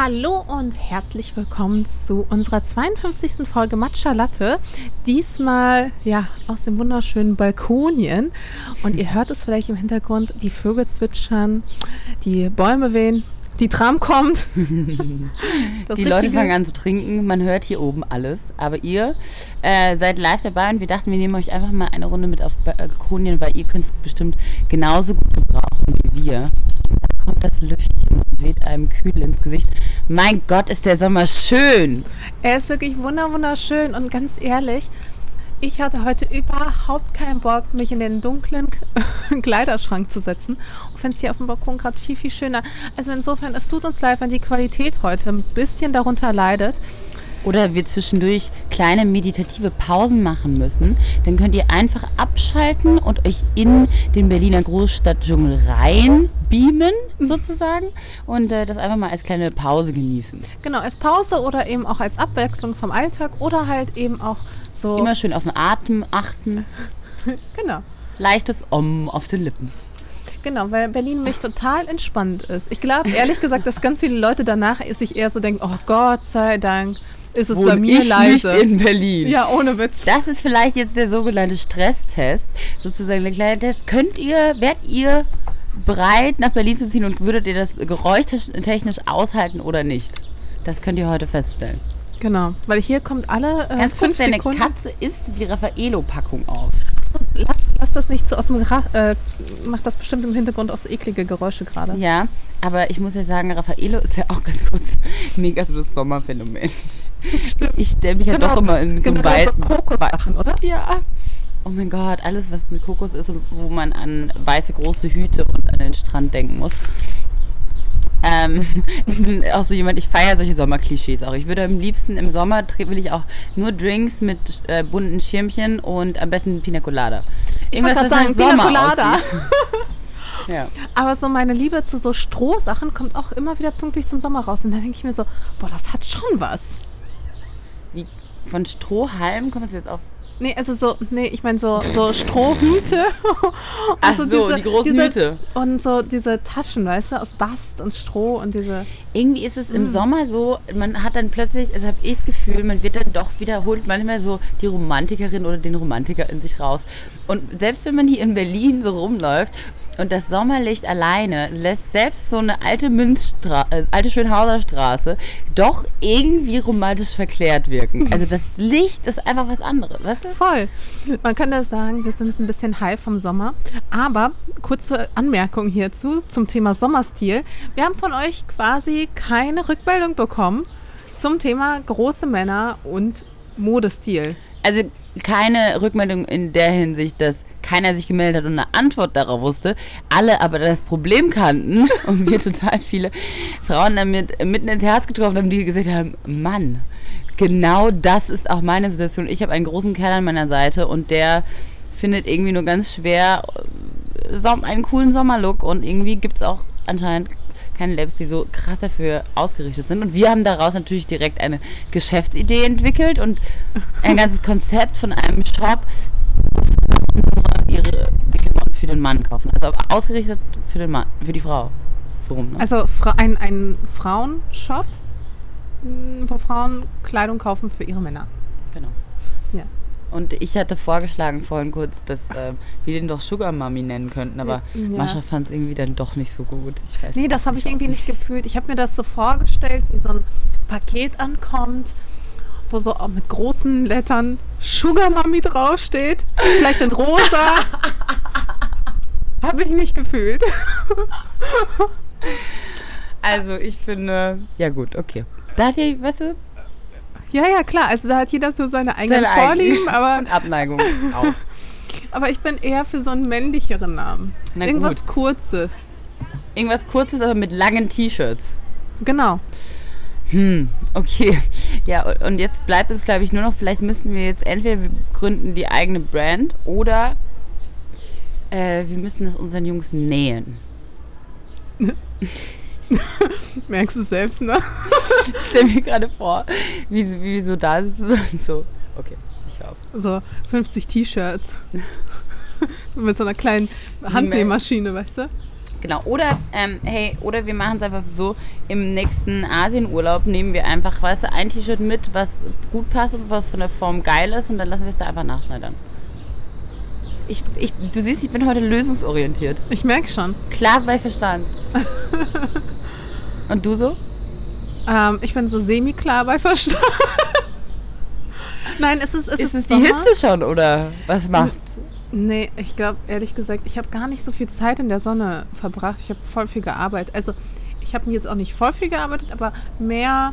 Hallo und herzlich willkommen zu unserer 52. Folge Matcha Latte. Diesmal ja aus dem wunderschönen Balkonien. Und ihr hört es vielleicht im Hintergrund, die Vögel zwitschern, die Bäume wehen, die Tram kommt. die Leute fangen an zu trinken. Man hört hier oben alles. Aber ihr äh, seid live dabei und wir dachten, wir nehmen euch einfach mal eine Runde mit auf Balkonien, weil ihr könnt es bestimmt genauso gut gebrauchen wie wir kommt das Lüftchen und weht einem kühl ins Gesicht. Mein Gott, ist der Sommer schön. Er ist wirklich wunderschön und ganz ehrlich, ich hatte heute überhaupt keinen Bock, mich in den dunklen Kleiderschrank zu setzen und finde es hier auf dem Balkon gerade viel, viel schöner. Also insofern, es tut uns leid, wenn die Qualität heute ein bisschen darunter leidet. Oder wir zwischendurch kleine meditative Pausen machen müssen, dann könnt ihr einfach abschalten und euch in den Berliner Großstadtdschungel rein beamen sozusagen und äh, das einfach mal als kleine Pause genießen. Genau, als Pause oder eben auch als Abwechslung vom Alltag oder halt eben auch so. Immer schön auf den Atem achten. genau. Leichtes Om auf den Lippen. Genau, weil Berlin mich total entspannt ist. Ich glaube, ehrlich gesagt, dass ganz viele Leute danach sich eher so denken, oh Gott sei Dank, ist es bei mir ich leise. Nicht in Berlin. Ja, ohne Witz. Das ist vielleicht jetzt der sogenannte Stresstest, sozusagen der kleine Test. Könnt ihr, werdet ihr bereit, nach Berlin zu ziehen und würdet ihr das geräuschtechnisch aushalten oder nicht? Das könnt ihr heute feststellen. Genau, weil hier kommt alle äh, Ganz kurz, deine Sekunden. Katze isst die Raffaello-Packung auf. Achso, lass, lass das nicht so aus dem Gra äh, macht das bestimmt im Hintergrund aus eklige Geräusche gerade. Ja, aber ich muss ja sagen, Raffaello ist ja auch ganz kurz mega so das Sommerphänomen. Ich stelle mich genau, ja doch immer in so einem Wald. Kokossachen, oder? Ja. Oh mein Gott, alles, was mit Kokos ist und wo man an weiße große Hüte und an den Strand denken muss. Ähm, ich bin auch so jemand, ich feiere solche Sommerklischees auch. Ich würde am liebsten im Sommer will ich auch nur Drinks mit äh, bunten Schirmchen und am besten Pina Colada. Irgendwas, was sagen, Sommer Pina Colada. ja. Aber so meine Liebe zu so Strohsachen kommt auch immer wieder pünktlich zum Sommer raus. Und dann denke ich mir so, boah, das hat schon was. Wie von Strohhalm kommt es jetzt auf Nee, also so, nee, ich meine so, so Strohhüte. Ach so, diese, die großen diese, Hüte. Und so diese Taschen, weißt du, aus Bast und Stroh und diese. Irgendwie ist es im mm. Sommer so, man hat dann plötzlich, also habe ich das Gefühl, man wird dann doch wiederholt manchmal so die Romantikerin oder den Romantiker in sich raus. Und selbst wenn man hier in Berlin so rumläuft und das Sommerlicht alleine lässt selbst so eine alte Münzstraße, äh, alte Schönhauser Straße doch irgendwie romantisch verklärt wirken. Also das Licht ist einfach was anderes, weißt du? Voll. Man kann das sagen, wir sind ein bisschen high vom Sommer. Aber kurze Anmerkung hierzu zum Thema Sommerstil. Wir haben von euch quasi keine Rückmeldung bekommen zum Thema große Männer und Modestil. Also keine Rückmeldung in der Hinsicht, dass keiner sich gemeldet hat und eine Antwort darauf wusste, alle aber das Problem kannten und wir total viele Frauen damit mitten ins Herz getroffen haben, die gesagt haben, Mann, genau das ist auch meine Situation. Ich habe einen großen Kerl an meiner Seite und der findet irgendwie nur ganz schwer äh, einen coolen Sommerlook und irgendwie gibt es auch anscheinend keine Labels, die so krass dafür ausgerichtet sind. Und wir haben daraus natürlich direkt eine Geschäftsidee entwickelt und ein ganzes Konzept von einem Shop, wo Frauen nur ihre Klamotten für den Mann kaufen. Also ausgerichtet für den Mann, für die Frau. So rum, ne? Also ein, ein Frauenshop, wo Frauen Kleidung kaufen für ihre Männer. Genau. Ja. Und ich hatte vorgeschlagen vorhin kurz, dass äh, wir den doch Sugar Mami nennen könnten, aber ja. Mascha fand es irgendwie dann doch nicht so gut. Ich weiß nee, das habe ich irgendwie nicht gefühlt. Ich habe mir das so vorgestellt, wie so ein Paket ankommt, wo so auch mit großen Lettern Sugar Mami draufsteht. Vielleicht in rosa. habe ich nicht gefühlt. also ich finde, ja gut, okay. Da hat ihr, weißt du, ja, ja, klar. Also da hat jeder so seine eigenen seine Vorlieben, aber. Und Abneigung auch. aber ich bin eher für so einen männlicheren Namen. Na Irgendwas gut. Kurzes. Irgendwas Kurzes, aber mit langen T-Shirts. Genau. Hm, okay. Ja, und jetzt bleibt es, glaube ich, nur noch, vielleicht müssen wir jetzt entweder wir gründen die eigene Brand oder äh, wir müssen es unseren Jungs nähen. Merkst du selbst, ne? ich stelle mir gerade vor, wie, wie so da sitzt. So, okay, ich hab. So 50 T-Shirts. Mit so einer kleinen Handnähmaschine, weißt du? Genau. Oder, ähm, hey, oder wir machen es einfach so, im nächsten Asienurlaub nehmen wir einfach, weißt du, ein T-Shirt mit, was gut passt und was von der Form geil ist und dann lassen wir es da einfach nachschneidern. Ich, ich, du siehst, ich bin heute lösungsorientiert. Ich merke schon. Klar bei Verstand. und du so? Ähm, ich bin so semi-klar bei Verstand. Nein, es ist, es Ist ist es die Sommer. Hitze schon oder was macht's? Nee, ich glaube, ehrlich gesagt, ich habe gar nicht so viel Zeit in der Sonne verbracht. Ich habe voll viel gearbeitet. Also, ich habe jetzt auch nicht voll viel gearbeitet, aber mehr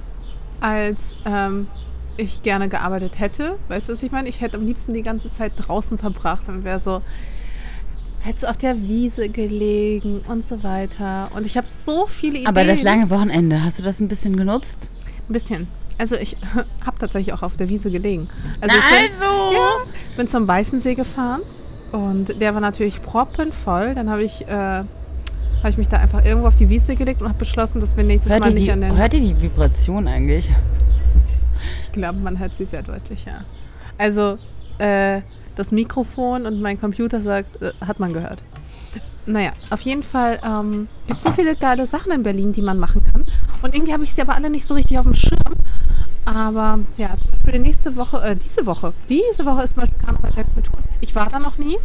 als ähm, ich gerne gearbeitet hätte. Weißt du, was ich meine? Ich hätte am liebsten die ganze Zeit draußen verbracht und wäre so, hätte auf der Wiese gelegen und so weiter. Und ich habe so viele Ideen. Aber das lange Wochenende, hast du das ein bisschen genutzt? Ein bisschen. Also ich habe tatsächlich auch auf der Wiese gelegen. Na ich bin, also! ja, bin zum Weißensee gefahren und der war natürlich proppenvoll. Dann habe ich, äh, hab ich mich da einfach irgendwo auf die Wiese gelegt und habe beschlossen, dass wir nächstes Hört Mal nicht die, an den... hört ihr die Vibration eigentlich? Ich glaube, man hört sie sehr deutlich, ja. Also äh, das Mikrofon und mein Computer sagt, äh, hat man gehört. Naja, auf jeden Fall ähm, gibt es so viele geile Sachen in Berlin, die man machen kann. Und irgendwie habe ich sie aber alle nicht so richtig auf dem Schirm. Aber ja, zum Beispiel die nächste Woche, äh, diese Woche, diese Woche ist zum Beispiel Karneval der Kultur. Ich war da noch nie.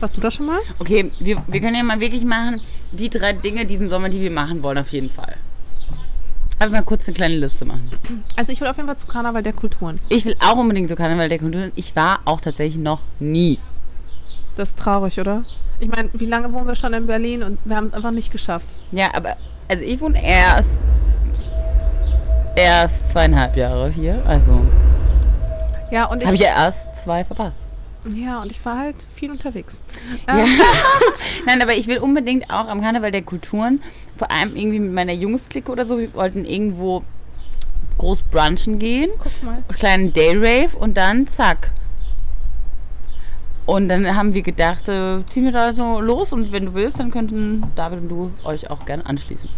Warst du da schon mal? Okay, wir, wir können ja mal wirklich machen, die drei Dinge diesen Sommer, die wir machen wollen, auf jeden Fall. Aber mal kurz eine kleine Liste machen. Also ich will auf jeden Fall zu Karneval der Kulturen. Ich will auch unbedingt zu Karneval der Kulturen. Ich war auch tatsächlich noch nie. Das ist traurig, oder? Ich meine, wie lange wohnen wir schon in Berlin und wir haben es einfach nicht geschafft. Ja, aber also ich wohne erst erst zweieinhalb Jahre hier. Also Ja, und habe ich, ich ja erst zwei verpasst. ja, und ich war halt viel unterwegs. Ja. Ähm, Nein, aber ich will unbedingt auch am Karneval der Kulturen, vor allem irgendwie mit meiner Jungsklicke oder so, wir wollten irgendwo groß brunchen gehen, Guck mal. kleinen Dayrave und dann zack. Und dann haben wir gedacht, äh, ziehen wir da so los und wenn du willst, dann könnten David und du euch auch gerne anschließen.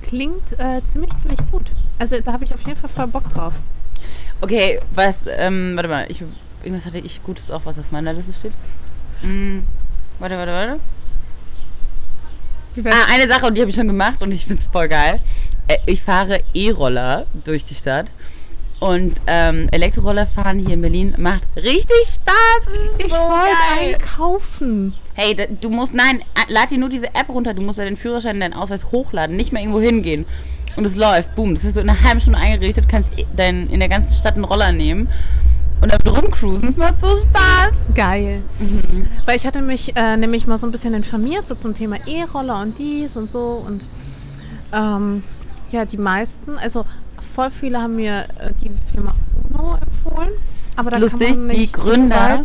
Klingt äh, ziemlich, ziemlich gut. Also da habe ich auf jeden Fall voll Bock drauf. Okay, was, ähm, warte mal, ich, irgendwas hatte ich Gutes auch, was auf meiner Liste steht. Mm, warte, warte, warte. Ah, eine Sache, und die habe ich schon gemacht und ich finde es voll geil. Äh, Ich fahre E-Roller durch die Stadt. Und ähm, Elektroroller fahren hier in Berlin macht richtig Spaß. Ist ich so wollte einen kaufen. Hey, da, du musst, nein, äh, lad dir nur diese App runter. Du musst ja den Führerschein, deinen Ausweis hochladen, nicht mehr irgendwo hingehen. Und es läuft, boom. Das hast du in einer halben Stunde eingerichtet, kannst dein, in der ganzen Stadt einen Roller nehmen und damit rumcruisen. Es macht so Spaß. Geil. Weil ich hatte mich äh, nämlich mal so ein bisschen informiert so zum Thema E-Roller und dies und so. Und ähm, ja, die meisten, also voll viele haben mir äh, die Firma Uno empfohlen. Aber da Lustig, kann man die Gründer-.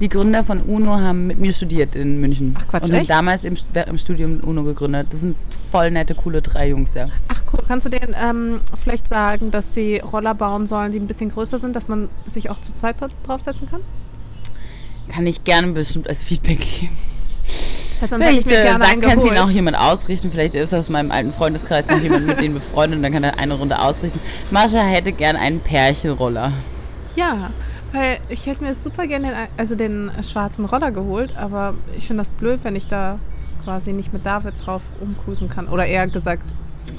Die Gründer von UNO haben mit mir studiert in München. Ach, Quatsch, Und haben echt? damals im, im Studium UNO gegründet. Das sind voll nette, coole drei Jungs, ja. Ach cool, kannst du denen ähm, vielleicht sagen, dass sie Roller bauen sollen, die ein bisschen größer sind, dass man sich auch zu zweit draufsetzen kann? Kann ich gerne bestimmt als Feedback geben. Also Vielleicht äh, sagt, kann sie ihn auch jemand ausrichten. Vielleicht ist aus meinem alten Freundeskreis noch jemand mit denen befreundet und dann kann er eine Runde ausrichten. Mascha hätte gern einen Pärchenroller. Ja, weil ich hätte mir super gerne den, also den schwarzen Roller geholt, aber ich finde das blöd, wenn ich da quasi nicht mit David drauf umcruisen kann. Oder eher gesagt,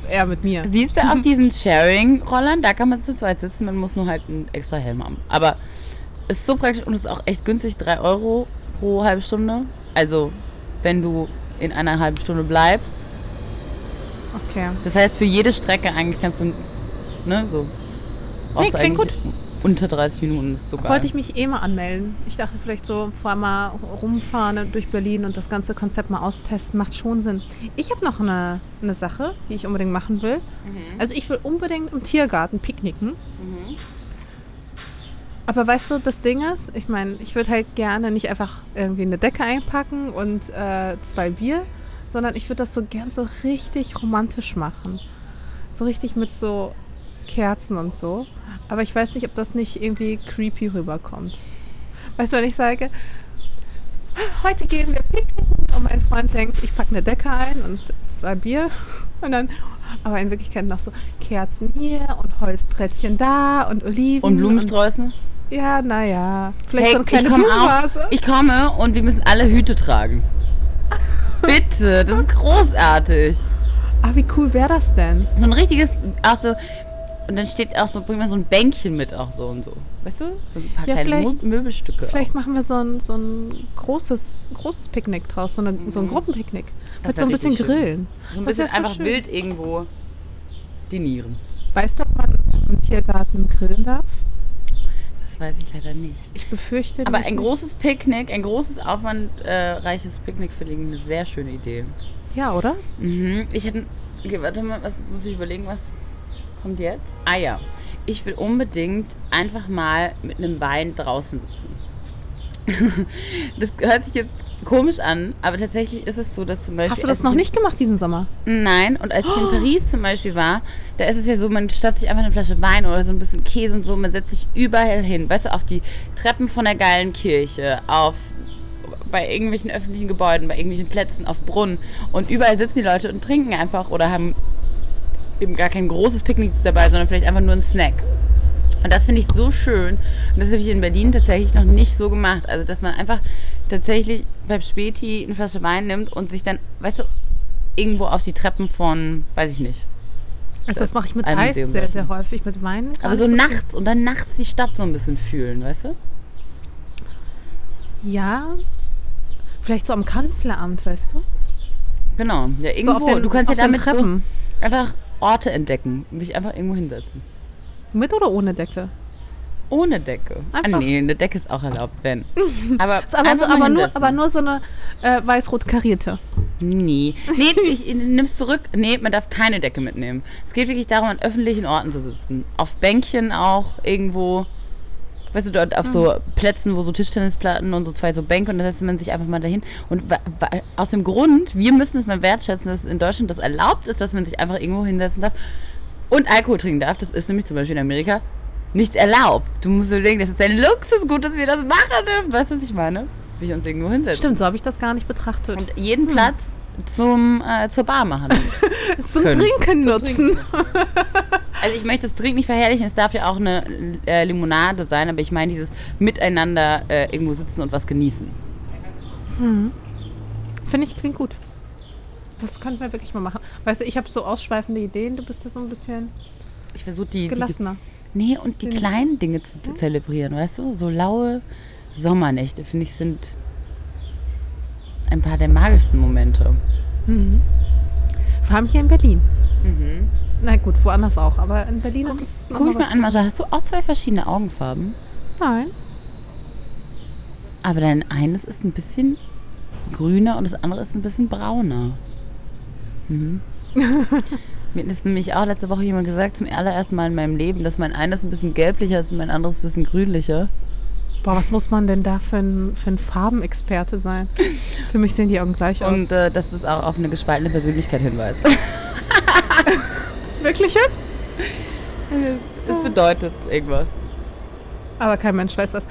er mit mir. Siehst du auf diesen Sharing-Rollern, da kann man zu zweit sitzen, man muss nur halt einen extra Helm haben. Aber es ist so praktisch und es ist auch echt günstig, 3 Euro pro halbe Stunde. Also, wenn du in einer halben Stunde bleibst. Okay. Das heißt, für jede Strecke eigentlich kannst du, ne, so. du klingt eigentlich Unter 30 Minuten, ist so geil. Wollte ich mich eh mal anmelden. Ich dachte vielleicht so vorher mal rumfahren durch Berlin und das ganze Konzept mal austesten, macht schon Sinn. Ich habe noch eine, eine Sache, die ich unbedingt machen will. Also ich will unbedingt im Tiergarten picknicken. Aber weißt du, das Ding ist, ich meine, ich würde halt gerne nicht einfach irgendwie eine Decke einpacken und äh, zwei Bier, sondern ich würde das so gern so richtig romantisch machen. So richtig mit so Kerzen und so. Aber ich weiß nicht, ob das nicht irgendwie creepy rüberkommt. Weißt du, wenn ich sage, heute gehen wir picknicken und mein Freund denkt, ich packe eine Decke ein und zwei Bier und dann, aber in Wirklichkeit noch so Kerzen hier und Holzbrettchen da und Oliven. und Blumensträußen? Ja, naja. Vielleicht Hey, so eine ich kleine komme auch. Ich komme und wir müssen alle Hüte tragen. Bitte, das ist großartig. Ah, wie cool wäre das denn? So ein richtiges, auch so, und dann steht auch so, bring mal so ein Bänkchen mit auch so und so. Weißt du? So ein paar Ja, kleine vielleicht- Mö- Möbelstücke. Vielleicht auch. machen wir so ein, so ein großes, großes Picknick draus, so, eine, so ein Gruppenpicknick. Das Mit so ein bisschen schön. Grillen. So ein Das bisschen einfach schön. wild irgendwo dinieren. Weißt du, ob man im Tiergarten grillen darf? Das weiß ich leider nicht. Ich befürchte Aber ein großes Picknick, ein großes aufwandreiches Picknick finde ich eine sehr schöne Idee. Ja, oder? Mhm. Ich hätte. Okay, warte mal, was jetzt muss ich überlegen, was kommt jetzt? Ah ja. Ich will unbedingt einfach mal mit einem Wein draußen sitzen. das hört sich jetzt komisch an, aber tatsächlich ist es so, dass zum Beispiel. Hast du das noch nicht gemacht diesen Sommer? Nein, und als ich in Paris zum Beispiel war, da ist es ja so, man statt sich einfach eine Flasche Wein oder so ein bisschen Käse und so, man setzt sich überall hin. Weißt du, auf die Treppen von der geilen Kirche, auf bei irgendwelchen öffentlichen Gebäuden, bei irgendwelchen Plätzen, auf Brunnen. Und überall sitzen die Leute und trinken einfach oder haben eben gar kein großes Picknick dabei, sondern vielleicht einfach nur einen Snack. Und das finde ich so schön. Und das habe ich in Berlin tatsächlich noch nicht so gemacht. Also, dass man einfach tatsächlich beim Späti eine Flasche Wein nimmt und sich dann, weißt du, irgendwo auf die Treppen von, weiß ich nicht. Also das, Das mache ich mit ein Eis sehr, lassen. sehr häufig, mit Wein. Aber so nicht nachts und dann nachts die Stadt so ein bisschen fühlen, weißt du? Ja, vielleicht so am Kanzleramt, weißt du? Genau. Ja, so irgendwo. auf den, du kannst ja damit so Treppen. einfach Orte entdecken und dich einfach irgendwo hinsetzen. Mit oder ohne Decke? Ohne Decke. Einfach- Ah, nee, eine Decke ist auch erlaubt, wenn. Aber, aber, so, aber, nur, aber nur so eine äh, weiß-rot karierte. Nee. Nee, ich nimm's zurück. Nee, man darf keine Decke mitnehmen. Es geht wirklich darum, an öffentlichen Orten zu sitzen. Auf Bänkchen auch irgendwo. Weißt du, dort auf so Plätzen, wo so Tischtennisplatten und so zwei so Bänke und dann setzt man sich einfach mal dahin. Und aus dem Grund, wir müssen es mal wertschätzen, dass in Deutschland das erlaubt ist, dass man sich einfach irgendwo hinsetzen darf und Alkohol trinken darf. Das ist nämlich zum Beispiel in Amerika nicht erlaubt. Du musst dir überlegen, das ist ein Luxusgut, dass wir das machen dürfen. Weißt du, was ich meine? Wie ich uns irgendwo hinsetzen. Stimmt, so habe ich das gar nicht betrachtet. Und jeden Platz zum, äh, zur Bar machen. Zum können. Trinken nutzen. Also ich möchte das Trinken nicht verherrlichen, es darf ja auch eine äh, Limonade sein, aber ich meine dieses Miteinander äh, irgendwo sitzen und was genießen. Finde ich, klingt gut. Das könnten wir wirklich mal machen. Weißt du, ich habe so ausschweifende Ideen, du bist da so ein bisschen Ich versuche die, die gelassener. Nee, und die Den- kleinen Dinge zu zelebrieren, weißt du? So laue Sommernächte, finde ich, sind ein paar der magischsten Momente. Vor allem hier in Berlin. Na gut, woanders auch, aber in Berlin Guck, ist es guck mich mal mal an, Mascha, hast du auch zwei verschiedene Augenfarben? Nein. Aber dein eines ist ein bisschen grüner und das andere ist ein bisschen brauner. Mhm. Mir ist nämlich auch letzte Woche jemand gesagt, zum allerersten Mal in meinem Leben, dass mein eines ein bisschen gelblicher ist und mein anderes ein bisschen grünlicher. Boah, was muss man denn da für ein, für ein Farbenexperte sein? Für mich sehen die Augen gleich aus. Und äh, dass das auch auf eine gespaltene Persönlichkeit hinweist. Wirklich jetzt? Es bedeutet irgendwas. Aber kein Mensch weiß das.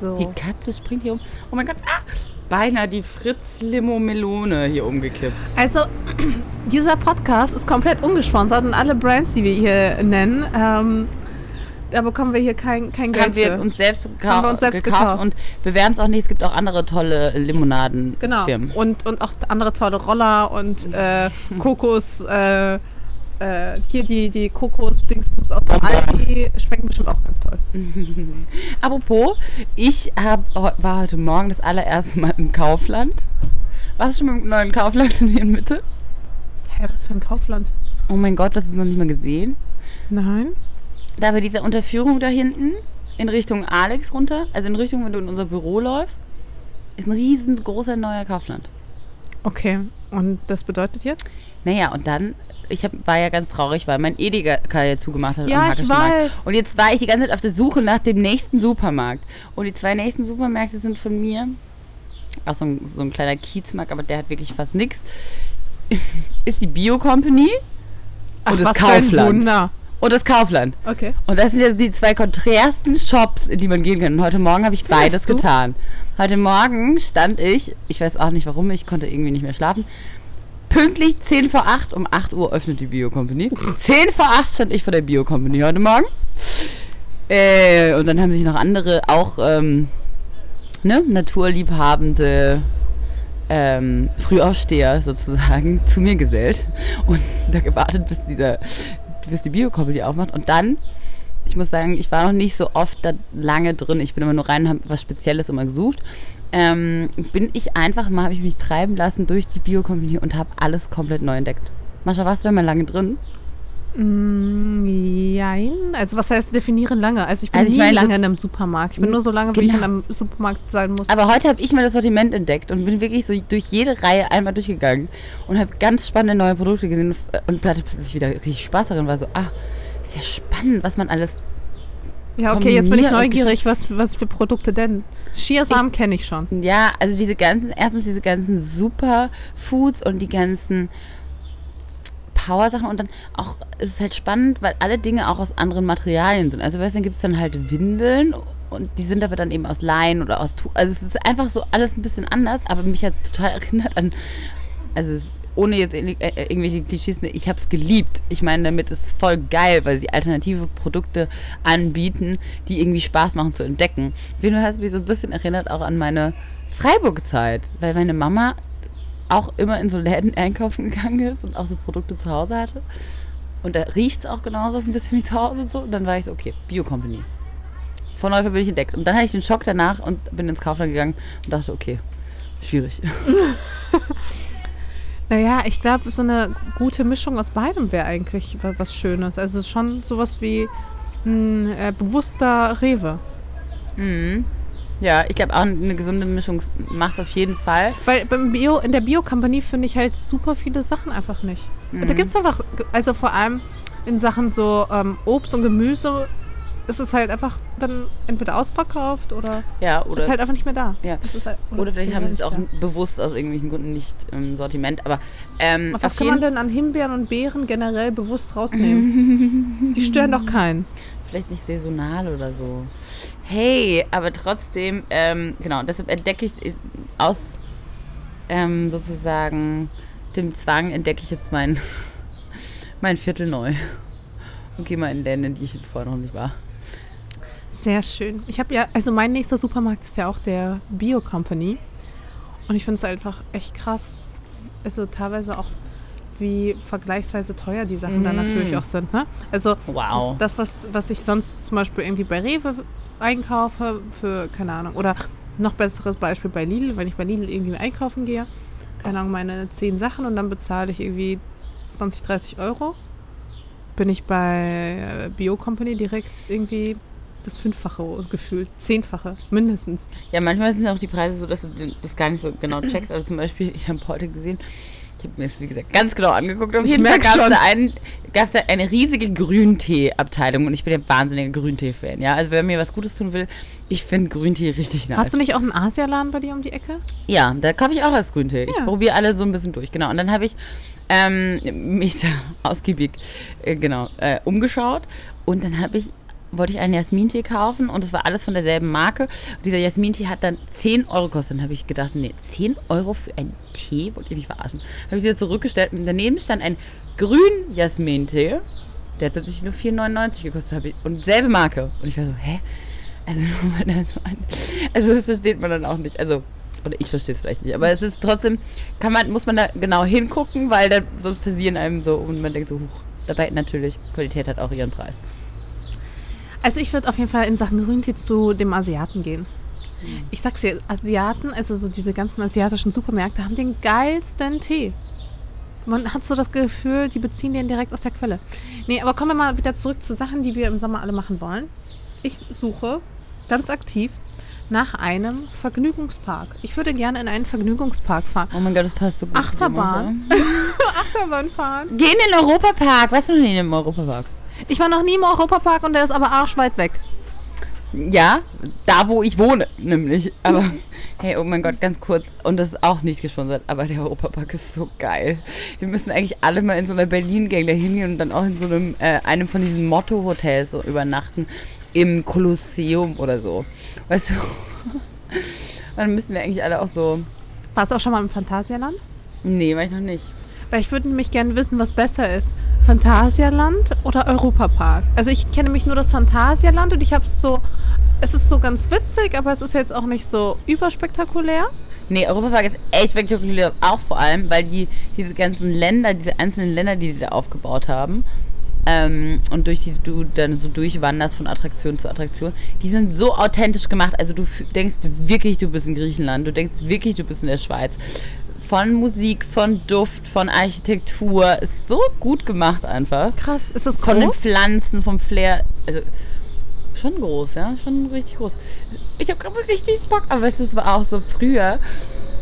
So. Die Katze springt hier um. Oh mein Gott, ah, beinahe die Fritz-Limo-Melone hier umgekippt. Also, dieser Podcast ist komplett ungesponsert und alle Brands, die wir hier nennen, ähm, da bekommen wir hier kein, kein Geld Haben wir für. uns selbst, Haben wir uns selbst gekauft, gekauft. und bewerben es auch nicht. Es gibt auch andere tolle Genau. Limonadenfirmen. Und, und auch andere tolle Roller und äh, Kokos, äh, äh, hier die, die Kokos-Dingsbums aus dem. Aldi schmecken bestimmt auch ganz toll. Apropos, ich hab, war heute Morgen das allererste Mal im Kaufland. Warst du schon im neuen Kaufland hier in Mitte? Hä, was für ein Kaufland? Oh mein Gott, das ist noch nicht mal gesehen. Nein. Da bei dieser Unterführung da hinten in Richtung Alex runter, also in Richtung, wenn du in unser Büro läufst, ist ein riesengroßer neuer Kaufland. Okay, und das bedeutet jetzt? Naja, und dann, ich hab, war ja ganz traurig, weil mein Edeka ja zugemacht hat. Ja, ich weiß. Und jetzt war ich die ganze Zeit auf der Suche nach dem nächsten Supermarkt. Und die zwei nächsten Supermärkte sind von mir, auch so ein, so ein kleiner Kiezmarkt, aber der hat wirklich fast nichts, ist die Bio Company und das was für ein Kaufland. Wunder. Und das Kaufland. Okay. Und das sind jetzt die zwei konträrsten Shops, in die man gehen kann. Und heute Morgen habe ich Findest beides du? getan. Heute Morgen stand ich, ich weiß auch nicht warum, ich konnte irgendwie nicht mehr schlafen, pünktlich 10 vor 8, um 8 Uhr öffnet die Bio Company. 10 vor 8 stand ich vor der Bio Company heute Morgen. Äh, und dann haben sich noch andere, auch ähm, ne, naturliebhabende ähm, Frühaufsteher sozusagen zu mir gesellt und da gewartet, bis, dieser, bis die Bio-Comedy aufmacht. Und dann, ich muss sagen, ich war noch nicht so oft da lange drin. Ich bin immer nur rein und habe was Spezielles immer gesucht. Ähm, bin ich einfach mal, habe ich mich treiben lassen durch die Bio-Company und habe alles komplett neu entdeckt. Mascha, warst du da mal lange drin? Mm, Jein. Also was heißt definieren lange? Also ich bin Also ich nie meine, lange in einem Supermarkt. Ich bin nur so lange, wie ich in Genau. einem Supermarkt sein muss. Aber heute habe ich mal das Sortiment entdeckt und bin wirklich so durch jede Reihe einmal durchgegangen und habe ganz spannende neue Produkte gesehen und hatte plötzlich wieder richtig Spaß darin. War so, ah, ist ja spannend, was man alles. ja, okay, jetzt bin ich neugierig. Was, was für Produkte denn? Chiasamen kenne ich schon. Ja, also diese ganzen, erstens diese ganzen Superfoods und die ganzen Power-Sachen und dann auch, es ist halt spannend, weil alle Dinge auch aus anderen Materialien sind. Also weißt du, dann gibt es dann halt Windeln und die sind aber dann eben aus Leinen oder aus Tuch. Also es ist einfach so alles ein bisschen anders, aber mich hat es total erinnert an, also es, ohne jetzt äh, irgendwelche Klischees, ne, ich habe es geliebt. Ich meine, damit ist es voll geil, weil sie alternative Produkte anbieten, die irgendwie Spaß machen zu entdecken. Wie du hast mich so ein bisschen erinnert auch an meine Freiburg-Zeit, weil meine Mama auch immer in so Läden einkaufen gegangen ist und auch so Produkte zu Hause hatte. Und da riecht es auch genauso ein bisschen wie zu Hause und so. Und dann war ich so, okay, Bio-Company. Von Läufer bin ich entdeckt. Und dann hatte ich den Schock danach und bin ins Kaufland gegangen und dachte, okay, schwierig. Naja, ich glaube, so eine gute Mischung aus beidem wäre eigentlich wa- was Schönes. Also schon sowas wie ein äh, bewusster Rewe. Mhm. Ja, ich glaube auch eine gesunde Mischung macht es auf jeden Fall. Weil beim Bio, in der Bio-Company finde ich halt super viele Sachen einfach nicht. Da gibt es einfach, also vor allem in Sachen so ähm, Obst und Gemüse ist es halt einfach dann entweder ausverkauft oder, Ja, oder, ist halt einfach nicht mehr da. Ja. Halt, oder vielleicht haben sie es auch da. bewusst aus irgendwelchen Gründen nicht im Sortiment. Aber ähm, Was kann man denn an Himbeeren und Beeren generell bewusst rausnehmen? Die stören doch keinen. vielleicht nicht saisonal oder so. Hey, aber trotzdem, ähm, genau, deshalb entdecke ich äh, aus ähm, sozusagen dem Zwang entdecke ich jetzt mein, mein Viertel neu. Und gehe mal in Läden, in die ich vorher noch nicht war. Sehr schön. Ich habe ja, also mein nächster Supermarkt ist ja auch der Bio Company. Und ich finde es einfach echt krass. Also teilweise auch, wie vergleichsweise teuer die Sachen dann Mm. natürlich auch sind. Ne? Also Wow. das, was, was ich sonst zum Beispiel irgendwie bei Rewe einkaufe, für, keine Ahnung, oder noch besseres Beispiel bei Lidl, wenn ich bei Lidl irgendwie einkaufen gehe, keine Ahnung, meine zehn Sachen und dann bezahle ich irgendwie 20, 30 Euro, bin ich bei äh, Bio Company direkt irgendwie das Fünffache gefühlt, Zehnfache mindestens. Ja, manchmal sind auch die Preise so, dass du das gar nicht so genau checkst. Also zum Beispiel, ich habe heute gesehen, ich habe mir das, wie gesagt, ganz genau angeguckt. Auf Ich jeden Fall gab es da, einen- gab's da eine riesige Grüntee-Abteilung und ich bin ja wahnsinniger Grüntee-Fan. Ja, also wer mir was Gutes tun will, ich finde Grüntee richtig nice. Hast du nicht auch einen Asialaden bei dir um die Ecke? Ja, da kaufe ich auch als Grüntee. Ich Ja. probiere alle so ein bisschen durch, genau. Und dann habe ich ähm, mich da ausgiebig äh, genau, äh, umgeschaut und dann habe ich wollte ich einen Jasmintee kaufen und es war alles von derselben Marke. Und dieser Jasmintee hat dann 10 Euro gekostet. Dann habe ich gedacht, nee, 10 Euro für einen Tee? Wollt ihr mich verarschen? Habe ich sie zurückgestellt und daneben stand ein grün Jasmintee. Der hat plötzlich nur 4,99 gekostet. Und selbe Marke. Und ich war so, hä? Also, da also das versteht man dann auch nicht. Also, oder ich verstehe es vielleicht nicht. Aber es ist trotzdem, kann man, muss man da genau hingucken, weil dann sonst passieren einem so und man denkt so, huch. Dabei natürlich, Qualität hat auch ihren Preis. Also ich würde auf jeden Fall in Sachen Grüntee zu dem Asiaten gehen. Ich sag's dir, Asiaten, also so diese ganzen asiatischen Supermärkte haben den geilsten Tee. Man hat so das Gefühl, die beziehen den direkt aus der Quelle. Nee, aber kommen wir mal wieder zurück zu Sachen, die wir im Sommer alle machen wollen. Ich suche ganz aktiv nach einem Vergnügungspark. Ich würde gerne in einen Vergnügungspark fahren. Oh mein Gott, das passt so gut. Achterbahn. Achterbahn fahren. Geh in den Europapark. Warst du noch nie im Europapark? Ich war noch nie im Europapark und der ist aber arschweit weg. Ja, da wo ich wohne, nämlich. Aber hey, oh mein Gott, ganz kurz. Und das ist auch nicht gesponsert, aber der Europapark ist so geil. Wir müssen eigentlich alle mal in so einer Berlin-Gang da hingehen und dann auch in so einem, äh, einem von diesen Motto-Hotels so übernachten. Im Kolosseum oder so. Weißt du? dann müssen wir eigentlich alle auch so. Warst du auch schon mal im Phantasialand? Nee, war ich noch nicht. Weil ich würde nämlich gerne wissen, was besser ist. Phantasialand oder Europapark? Also ich kenne nämlich nur das Phantasialand und ich habe es so, es ist so ganz witzig, aber es ist jetzt auch nicht so überspektakulär. Nee, Europapark ist echt spektakulär, auch vor allem, weil die diese ganzen Länder, diese einzelnen Länder, die sie da aufgebaut haben, ähm, und durch die du dann so durchwanderst von Attraktion zu Attraktion, die sind so authentisch gemacht. Also du denkst wirklich, du bist in Griechenland, du denkst wirklich, du bist in der Schweiz. Von Musik, von Duft, von Architektur, ist so gut gemacht einfach. Krass, ist das Von den groß? Pflanzen, vom Flair, also schon groß, ja, schon richtig groß. Ich habe gerade richtig Bock, aber es war auch so früher.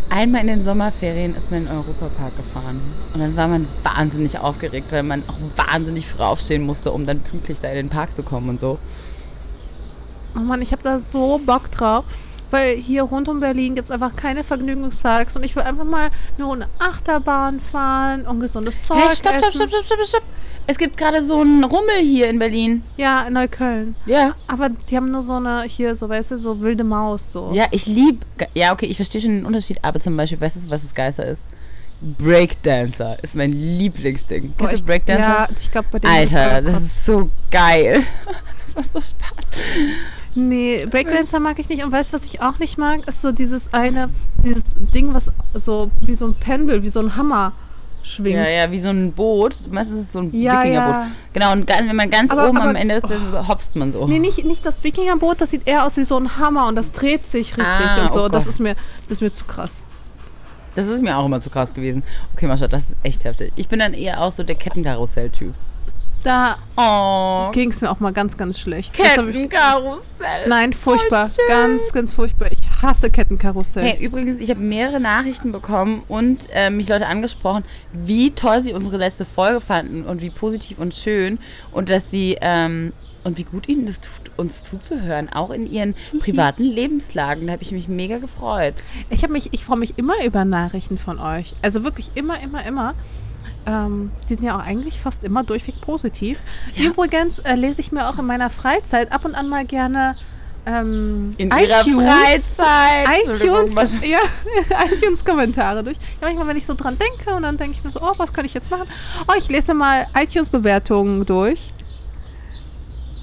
Einmal in den Sommerferien ist man in den Europapark gefahren. Und dann war man wahnsinnig aufgeregt, weil man auch wahnsinnig früh aufstehen musste, um dann pünktlich da in den Park zu kommen und so. Oh Mann, ich habe da so Bock drauf. Weil hier rund um Berlin gibt es einfach keine Vergnügungsparks und ich will einfach mal nur eine Achterbahn fahren und gesundes Zeug Hey, stopp, stopp, essen. stopp, stopp, stopp, stopp. Es gibt gerade so einen Rummel hier in Berlin. Ja, in Neukölln. Ja. Aber die haben nur so eine, hier, so, weißt du, so wilde Maus, so. Ja, ich lieb. Ja, okay, ich verstehe schon den Unterschied, aber zum Beispiel, weißt du, was das Geilste ist? Breakdancer ist mein Lieblingsding. Boah, Kennst du Breakdancer? Ja, ich glaube bei dem. Alter, das ist so geil. Das macht so Spaß. Nee, Breakdancer mag ich nicht. Und weißt du, was ich auch nicht mag? Ist so dieses eine, dieses Ding, was so wie so ein Pendel, wie so ein Hammer schwingt. Ja, ja, wie so ein Boot. Meistens ist es so ein Ja, Wikingerboot. ja. Genau, und wenn man ganz Aber- oben am aber- Ende ist, dann hopst man so. Nee, nicht, nicht das Wikingerboot, das sieht eher aus wie so ein Hammer und das dreht sich richtig Ah, und so. oh das ist mir, das ist mir zu krass. Das ist mir auch immer zu krass gewesen. Okay, Mascha, das ist echt heftig. Ich bin dann eher auch so der Kettenkarussell-Typ. Da Oh, ging es mir auch mal ganz, ganz schlecht. Kettenkarussell. Nein, furchtbar. Ganz, ganz furchtbar. Ich hasse Kettenkarussell. Hey, übrigens, ich habe mehrere Nachrichten bekommen und äh, mich Leute angesprochen, wie toll sie unsere letzte Folge fanden und wie positiv und schön und dass sie ähm, und wie gut ihnen das tut, uns zuzuhören, auch in ihren privaten Lebenslagen. Da habe ich mich mega gefreut. Ich habe mich, ich freue mich immer über Nachrichten von euch. Also wirklich immer, immer, immer. Ähm, die sind ja auch eigentlich fast immer durchweg positiv. Ja. Übrigens äh, lese ich mir auch in meiner Freizeit ab und an mal gerne ähm, In ihrer Freizeit. ITunes, ja, iTunes-Kommentare durch. Ja, manchmal, wenn ich so dran denke und dann denke ich mir so, oh, was kann ich jetzt machen? Oh, ich lese mir mal iTunes-Bewertungen durch.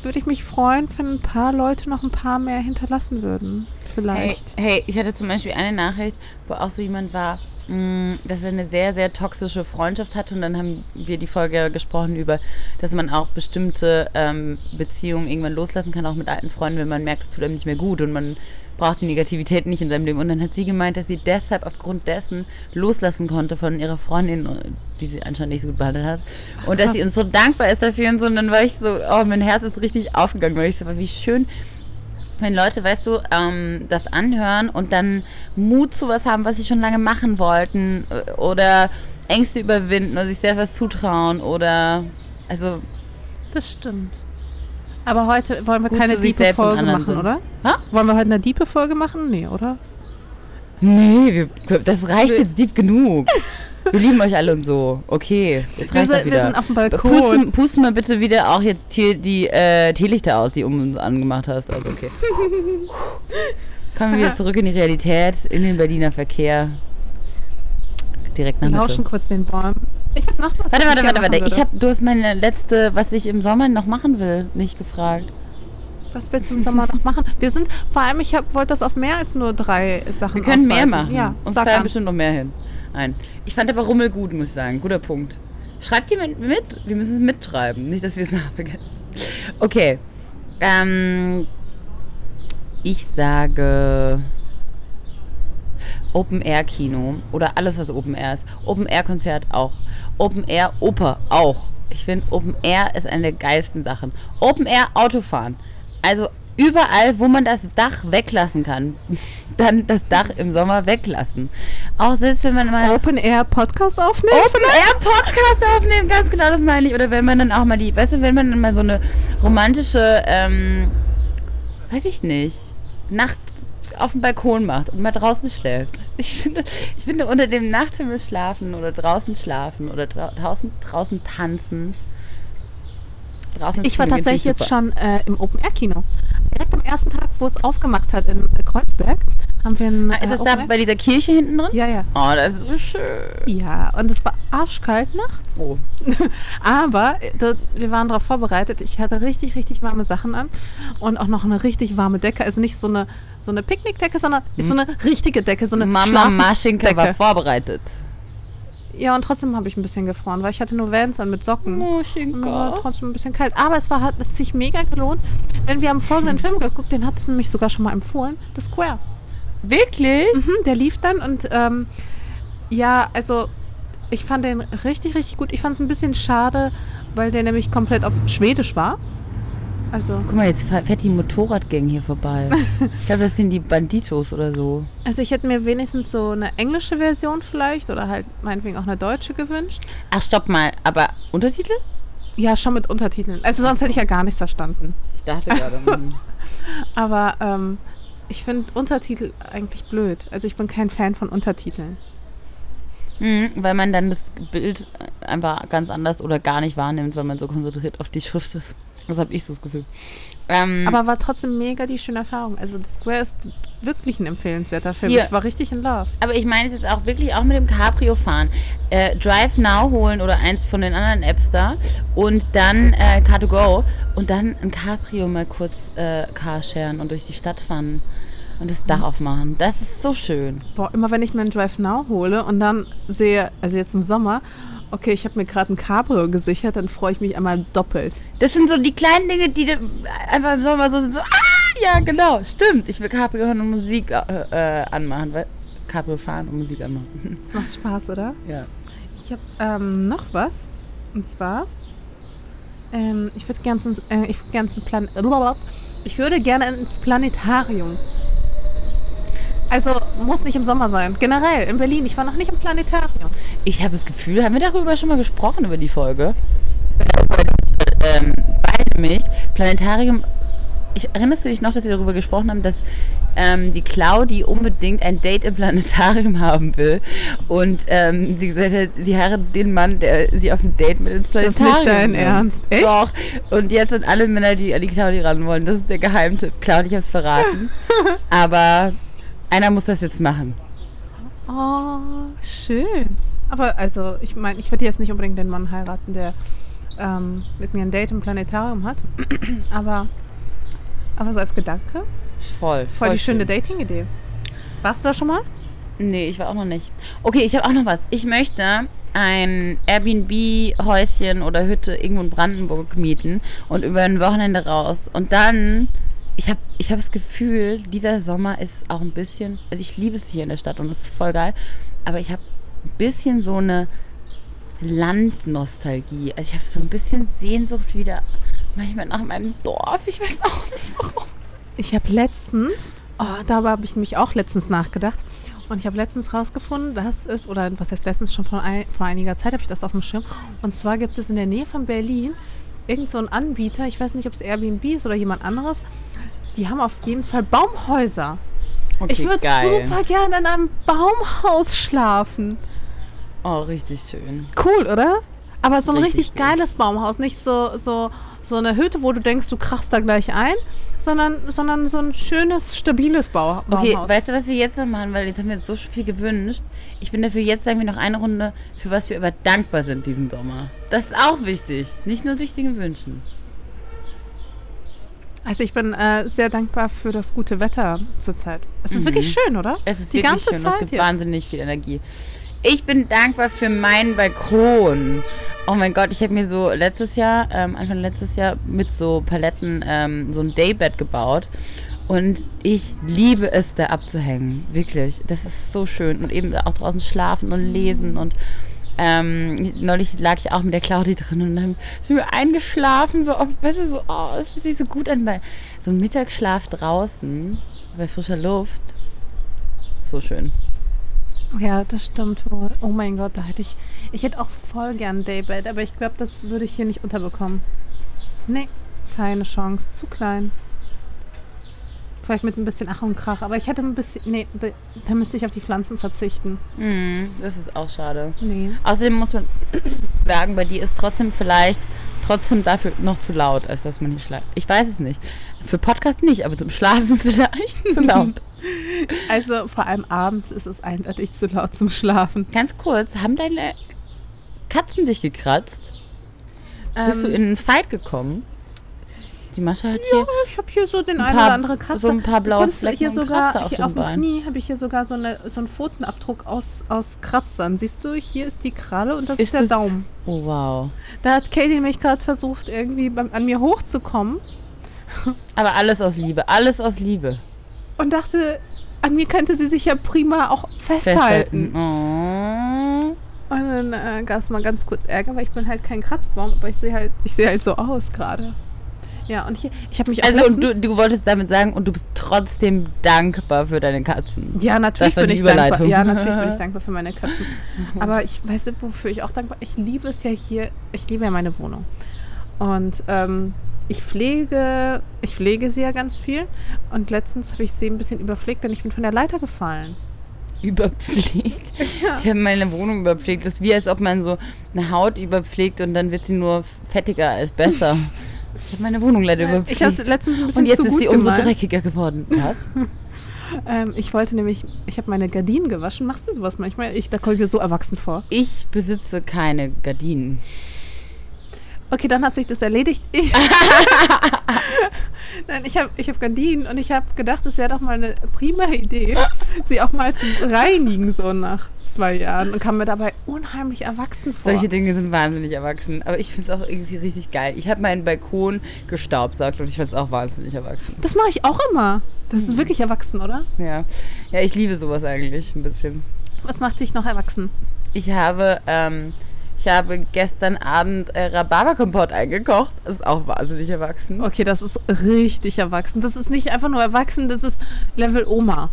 Würde ich mich freuen, wenn ein paar Leute noch ein paar mehr hinterlassen würden. Hey, Vielleicht. hey, ich hatte zum Beispiel eine Nachricht, wo auch so jemand war, dass er eine sehr, sehr toxische Freundschaft hatte. Und dann haben wir die Folge gesprochen über, dass man auch bestimmte ähm, Beziehungen irgendwann loslassen kann, auch mit alten Freunden, wenn man merkt, es tut einem nicht mehr gut und man braucht die Negativität nicht in seinem Leben. Und dann hat sie gemeint, dass sie deshalb aufgrund dessen loslassen konnte von ihrer Freundin, die sie anscheinend nicht so gut behandelt hat. Und dass Krass. sie uns so dankbar ist dafür und so. Und dann war ich so, oh, mein Herz ist richtig aufgegangen, weil ich so, war, wie schön, wenn Leute, weißt du, ähm, das anhören und dann Mut zu was haben, was sie schon lange machen wollten äh, oder Ängste überwinden oder sich selber was zutrauen oder also Das stimmt. Aber heute wollen wir keine diepe selbst Folge machen, sind. oder? Ha? Wollen wir heute eine diepe Folge machen? Nee, oder? nee, wir, das reicht Wir- jetzt deep genug. Wir lieben euch alle und so. Okay, jetzt Wir reicht das sind, wir wieder. sind auf dem Balkon. Pusten, pusten mal bitte wieder auch jetzt hier die äh, Teelichter aus, die um uns angemacht hast. Also okay. Kommen wir wieder zurück in die Realität, in den Berliner Verkehr. Direkt nach Wir Mitte. lauschen kurz den Bäumen. Ich habe noch was. Warte, warte, warte, warte. Ich hab, du hast meine letzte, was ich im Sommer noch machen will, nicht gefragt. Was willst du im Sommer noch machen? Wir sind, vor allem, ich wollte das auf mehr als nur drei Sachen Wir können mehr ausweiten. machen. Ja, Uns fallen bestimmt noch mehr hin. Nein. Ich fand aber Rummel gut, muss ich sagen. Guter Punkt. Schreibt jemand mit? Wir müssen es mitschreiben. Nicht, dass wir es nachher vergessen. Okay. Ähm, ich sage Open Air Kino oder alles, was Open Air ist. Open Air Konzert auch. Open Air Oper auch. Ich finde, Open Air ist eine der geilsten Sachen. Open Air Autofahren. Also überall, wo man das Dach weglassen kann, dann das Dach im Sommer weglassen. Auch selbst wenn man mal Open Air Podcast aufnehmen? Open Air Podcast aufnehmen, ganz genau das meine ich. Oder wenn man dann auch mal die, weißt du, wenn man dann mal so eine romantische, ähm, weiß ich nicht, Nacht auf dem Balkon macht und mal draußen schläft. Ich finde, ich finde unter dem Nachthimmel schlafen oder draußen schlafen oder dra draußen, draußen tanzen. Draußen Ich war tatsächlich jetzt schon äh, im Open Air Kino. Direkt am ersten Tag, wo es aufgemacht hat in Kreuzberg, haben wir ein. Ah, ist äh, es da bei dieser Kirche hinten drin? Ja, ja. Oh, das ist so schön. Ja, und es war arschkalt nachts. Oh. Aber äh, da, wir waren darauf vorbereitet. Ich hatte richtig, richtig warme Sachen an und auch noch eine richtig warme Decke. Also nicht so eine, so eine Picknickdecke, sondern ist so eine richtige Decke, so eine Mama. Maschinke war vorbereitet. Ja, und trotzdem habe ich ein bisschen gefroren, weil ich hatte nur Vans an mit Socken. Und mir war trotzdem ein bisschen kalt. Aber es war, hat es sich mega gelohnt, denn wir haben folgenden Film geguckt, den hat es nämlich sogar schon mal empfohlen. The Square. Wirklich? Mhm, der lief dann und ähm, ja, also ich fand den richtig, richtig gut. Ich fand es ein bisschen schade, weil der nämlich komplett auf Schwedisch war. Also, Guck mal, jetzt fährt die Motorradgang hier vorbei. ich glaube, das sind die Banditos oder so. also ich hätte mir wenigstens so eine englische Version vielleicht oder halt meinetwegen auch eine deutsche gewünscht. Ach, stopp mal. Aber Untertitel? Ja, schon mit Untertiteln. Also sonst hätte ich ja gar nichts verstanden. Ich dachte gerade. hm. Aber ähm, ich finde Untertitel eigentlich blöd. Also ich bin kein Fan von Untertiteln. Hm, weil man dann das Bild einfach ganz anders oder gar nicht wahrnimmt, weil man so konzentriert auf die Schrift ist. Das habe ich so das Gefühl. Ähm, Aber war trotzdem mega die schöne Erfahrung. Also The Square ist wirklich ein empfehlenswerter Film. Hier. Ich war richtig in Love. Aber ich meine es jetzt auch wirklich auch mit dem Cabrio fahren. Äh, Drive Now holen oder eins von den anderen Apps da und dann äh, Car2Go und dann ein Cabrio mal kurz äh, Carsharen und durch die Stadt fahren und das Dach aufmachen. Das ist so schön. Boah, immer wenn ich mir einen Drive Now hole und dann sehe, also jetzt im Sommer, okay, ich habe mir gerade ein Cabrio gesichert, dann freue ich mich einmal doppelt. Das sind so die kleinen Dinge, die einfach im Sommer so sind. So, ah, ja, genau, stimmt. Ich will Cabrio hören und Musik äh, äh, anmachen. Weil Cabrio fahren und Musik anmachen. Das macht Spaß, oder? ja. Ich habe ähm, noch was. Und zwar, ähm, ich würde gerne ins, äh, ich würd gern ins Plan ich würde gerne ins Planetarium. Also muss nicht im Sommer sein. Generell in Berlin. Ich war noch nicht im Planetarium. Ich habe das Gefühl, haben wir darüber schon mal gesprochen, über die Folge? Ähm, weil nämlich Planetarium, ich, erinnerst du dich noch, dass wir darüber gesprochen haben, dass ähm, die Claudi unbedingt ein Date im Planetarium haben will und ähm, sie gesagt hat, sie heiratet den Mann, der sie auf ein Date mit ins ist Planetarium nicht dein nimmt. Ernst. Echt? Doch. Und jetzt sind alle Männer, die an die Claudi ran wollen. Das ist der Geheimtipp. Claudi, ich habe es verraten. Aber einer muss das jetzt machen. Oh, schön. Aber also, ich meine, ich würde jetzt nicht unbedingt den Mann heiraten, der ähm, mit mir ein Date im Planetarium hat. aber, aber so als Gedanke, Voll. voll, die schöne schön. Dating-Idee. Warst du da schon mal? Nee, ich war auch noch nicht. Okay, ich habe auch noch was. Ich möchte ein Airbnb-Häuschen oder Hütte irgendwo in Brandenburg mieten und über ein Wochenende raus. Und dann, ich habe ich hab das Gefühl, dieser Sommer ist auch ein bisschen, also ich liebe es hier in der Stadt und es ist voll geil, aber ich habe bisschen so eine Landnostalgie. Also ich habe so ein bisschen Sehnsucht wieder manchmal nach meinem Dorf. Ich weiß auch nicht warum. Ich habe letztens, oh, darüber habe ich nämlich auch letztens nachgedacht. Und ich habe letztens rausgefunden, dass es, oder was heißt letztens schon von ein, vor einiger Zeit habe ich das auf dem Schirm. Und zwar gibt es in der Nähe von Berlin irgend so einen Anbieter, ich weiß nicht, ob es Airbnb ist oder jemand anderes, die haben auf jeden Fall Baumhäuser. Okay, ich würde super gerne in einem Baumhaus schlafen. Oh, richtig schön. Cool, oder? Aber so ein Richtig richtig, geiles Baumhaus, nicht so, so, so eine Hütte, wo du denkst, du krachst da gleich ein, sondern, sondern so ein schönes, stabiles Bau Okay, Baumhaus. weißt du, was wir jetzt noch machen? Weil jetzt haben wir uns so viel gewünscht. Ich bin dafür, jetzt sagen wir noch eine Runde, für was wir aber dankbar sind diesen Sommer. Das ist auch wichtig. Nicht nur sich Dinge wünschen. Also ich bin äh, sehr dankbar für das gute Wetter zurzeit. Es ist Mhm. wirklich schön, oder? Es ist Die wirklich ganze schön. es Zeit gibt jetzt. wahnsinnig viel Energie. Ich bin dankbar für meinen Balkon. Oh mein Gott, ich habe mir so letztes Jahr, ähm, Anfang letztes Jahr mit so Paletten ähm, so ein Daybed gebaut. Und ich liebe es, da abzuhängen. Wirklich. Das ist so schön. Und eben auch draußen schlafen und lesen. Und ähm, neulich lag ich auch mit der Claudi drin und dann sind wir eingeschlafen. So, auf, weißt du, so, oh, das fühlt sich so gut an. Bei so ein Mittagsschlaf draußen, bei frischer Luft. So schön. Ja, das stimmt wohl. Oh mein Gott, da hätte ich. Ich hätte auch voll gern Daybed, aber ich glaube, das würde ich hier nicht unterbekommen. Nee, keine Chance. Zu klein. Vielleicht mit ein bisschen Ach und Krach, aber ich hätte ein bisschen. Nee, da, müsste ich auf die Pflanzen verzichten. Mhm, das ist auch schade. Nee. Außerdem muss man sagen, bei dir ist trotzdem vielleicht trotzdem dafür noch zu laut, als dass man hier schläft. Ich weiß es nicht. Für Podcast nicht, aber zum Schlafen vielleicht zu laut. Also vor allem abends ist es eindeutig zu laut zum Schlafen. Ganz kurz, haben deine Katzen dich gekratzt? Bist du Ähm, in einen Fight gekommen? Die Mascha hat hier Ja, ich habe hier so den Ein einen paar- oder andere Kratzer. so ein paar blaue Flecken hier und sogar Kratzer auf hier auf dem. Knie habe ich hier sogar so, eine, so einen Pfotenabdruck aus, aus Kratzern. Siehst du, hier ist die Kralle und das ist, Ist der das- Daumen. Oh wow. Da hat Katie nämlich gerade versucht, irgendwie beim, an mir hochzukommen Aber alles aus Liebe, alles aus Liebe. Und dachte, an mir könnte sie sich ja prima auch festhalten. Oh. Und dann äh, gab es mal ganz kurz Ärger, weil ich bin halt kein Kratzbaum, aber ich sehe halt, ich sehe halt so aus gerade. Ja, und hier, ich habe mich auch Also und du, du wolltest damit sagen, und du bist trotzdem dankbar für deine Katzen. Ja, natürlich bin ich dankbar. Ja, natürlich bin ich dankbar für meine Katzen. Aber ich weiß nicht, wofür ich auch dankbar Ich liebe es ja hier, ich liebe ja meine Wohnung. Und ähm, ich pflege, ich pflege sie ja ganz viel. Und letztens habe ich sie ein bisschen überpflegt, denn ich bin von der Leiter gefallen. Überpflegt. Ja. Ich habe meine Wohnung überpflegt. Das ist wie, als ob man so eine Haut überpflegt und dann wird sie nur fettiger als besser. Ich habe meine Wohnung leider Ich habe überpflegt. es letztens ein bisschen Und jetzt ist sie umso gemeint. dreckiger geworden. Was? Ähm, ich wollte nämlich, ich habe meine Gardinen gewaschen. Machst du sowas manchmal? Ich, da komme ich mir so erwachsen vor. Ich besitze keine Gardinen. Okay, dann hat sich das erledigt. Ich Nein, ich habe ich hab Gardinen und ich habe gedacht, es wäre doch mal eine prima Idee, sie auch mal zu reinigen, so nach zwei Jahren. Und kam mir dabei unheimlich erwachsen vor. Solche Dinge sind wahnsinnig erwachsen. Aber ich finde es auch irgendwie richtig geil. Ich habe meinen Balkon gestaubsaugt und ich finde es auch wahnsinnig erwachsen. das mache ich auch immer. Das ist wirklich erwachsen, oder? Ja. Ja, ich liebe sowas eigentlich ein bisschen. Was macht dich noch erwachsen? Ich habe, ähm, ich habe gestern Abend äh, Rhabarberkompott eingekocht. Das ist auch wahnsinnig erwachsen. Okay, das ist richtig erwachsen. Das ist nicht einfach nur erwachsen, das ist Level Oma.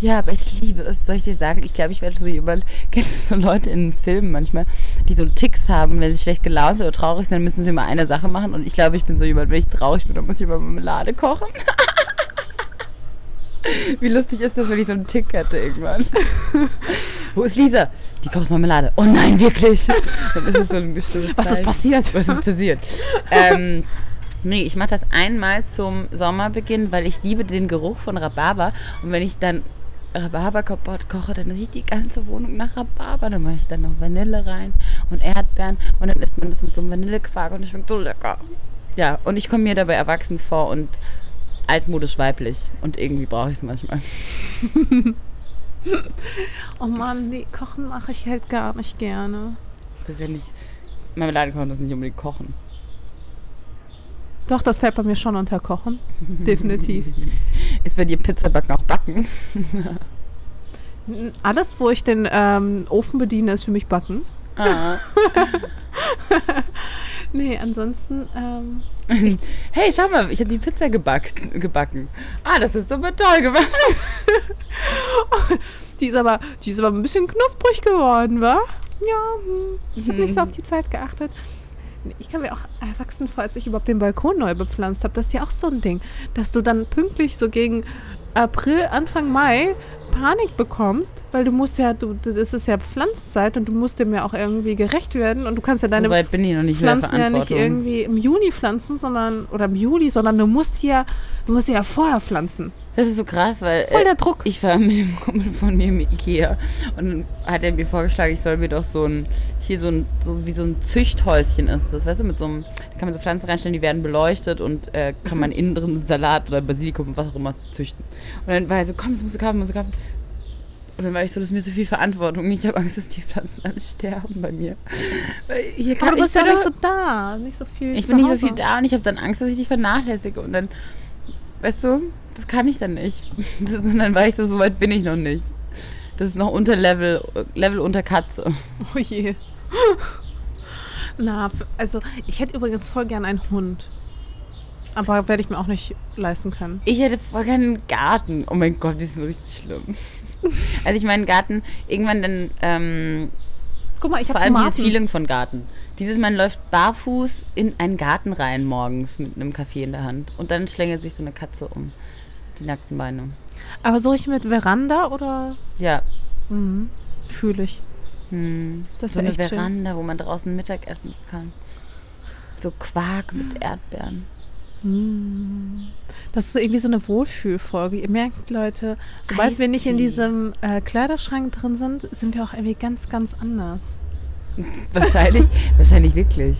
Ja, aber ich liebe es. Soll ich dir sagen? Ich glaube, ich werde so jemand. Kennst du so Leute in Filmen manchmal, die so Ticks haben, wenn sie schlecht gelaunt sind oder traurig sind, dann müssen sie immer eine Sache machen. Und ich glaube, ich bin so jemand, wenn ich traurig bin, dann muss ich immer Marmelade kochen. Wie lustig ist das, wenn ich so einen Tick hätte irgendwann? Wo ist Lisa? Die kocht Marmelade. Oh nein, wirklich? Dann ist es so ein bestimmtes Was ist Zeichen. passiert? Was ist passiert? ähm, nee, ich mache das einmal zum Sommerbeginn, weil ich liebe den Geruch von Rhabarber. Und wenn ich dann Rhabarberkompott koche, dann riecht die ganze Wohnung nach Rhabarber. Dann mache ich dann noch Vanille rein und Erdbeeren. Und dann isst man das mit so einem Vanillequark und es schmeckt so lecker. Ja, und ich komme mir dabei erwachsen vor und altmodisch weiblich. Und irgendwie brauche ich es manchmal. Oh Mann, nee, kochen mache ich halt gar nicht gerne. Das ist ja nicht. Marmelade kochen das ist nicht unbedingt kochen. Doch, das fällt bei mir schon unter Kochen. Definitiv. Ist bei dir Pizzabacken auch backen? Alles, wo ich den ähm, Ofen bediene, ist für mich Backen. Ah. Nee, ansonsten, ähm, Hey, schau mal, ich habe die Pizza gebackt, gebacken. Ah, das ist aber toll gemacht. die ist aber, die ist aber ein bisschen knusprig geworden, wa? Ja, hm, ich habe nicht so auf die Zeit geachtet. Ich kann mir auch erwachsen vor, als ich überhaupt den Balkon neu bepflanzt habe. Das ist ja auch so ein Ding, dass du dann pünktlich so gegen April, Anfang Mai Panik bekommst, weil du musst ja, du, das ist ja Pflanzzeit und du musst dem ja auch irgendwie gerecht werden und du kannst ja deine so Pflanzen ja nicht irgendwie im Juni pflanzen, sondern oder im Juli, sondern du musst ja, du musst ja vorher pflanzen. das ist so krass, weil Voll äh, der Druck. ich war mit dem Kumpel von mir im Ikea und dann hat er mir vorgeschlagen, ich soll mir doch so ein, hier so ein, so wie so ein Züchthäuschen ist das, weißt du, mit so einem, da kann man so Pflanzen reinstellen, die werden beleuchtet und äh, kann man innen drin Salat oder Basilikum und was auch immer züchten. Und dann war er so, komm, das musst du kaufen, musst du kaufen. Und dann war ich so, das ist mir so viel Verantwortung. Ich habe Angst, dass die Pflanzen alle sterben bei mir. Weil hier Aber kann du bist ja nicht so da, nicht so viel. Ich bin nicht so viel da und ich habe dann Angst, dass ich dich vernachlässige. Und dann, weißt du, das kann ich dann nicht. Das, und dann war ich so, so weit bin ich noch nicht. Das ist noch unter Level, Level unter Katze. Oh je. Na, also ich hätte übrigens voll gern einen Hund. Aber werde ich mir auch nicht leisten können. Ich hätte voll gerne einen Garten. Oh mein Gott, die sind richtig schlimm. Also ich meine Garten, irgendwann dann, ähm, Guck mal, ich vor habe allem dieses. Feeling von Garten. Dieses, man läuft barfuß in einen Garten rein morgens mit einem Kaffee in der Hand. Und dann schlängelt sich so eine Katze um die nackten Beine. Aber so ich mit Veranda oder? Ja, Mhm. Fühle ich. Hm, Das so eine echt schön. Veranda, wo man draußen Mittag essen kann. So Quark mit Erdbeeren. Das ist irgendwie so eine Wohlfühlfolge. Ihr merkt, Leute, sobald wir nicht in diesem äh, Kleiderschrank drin sind, sind wir auch irgendwie ganz, ganz anders. Wahrscheinlich, wahrscheinlich wirklich.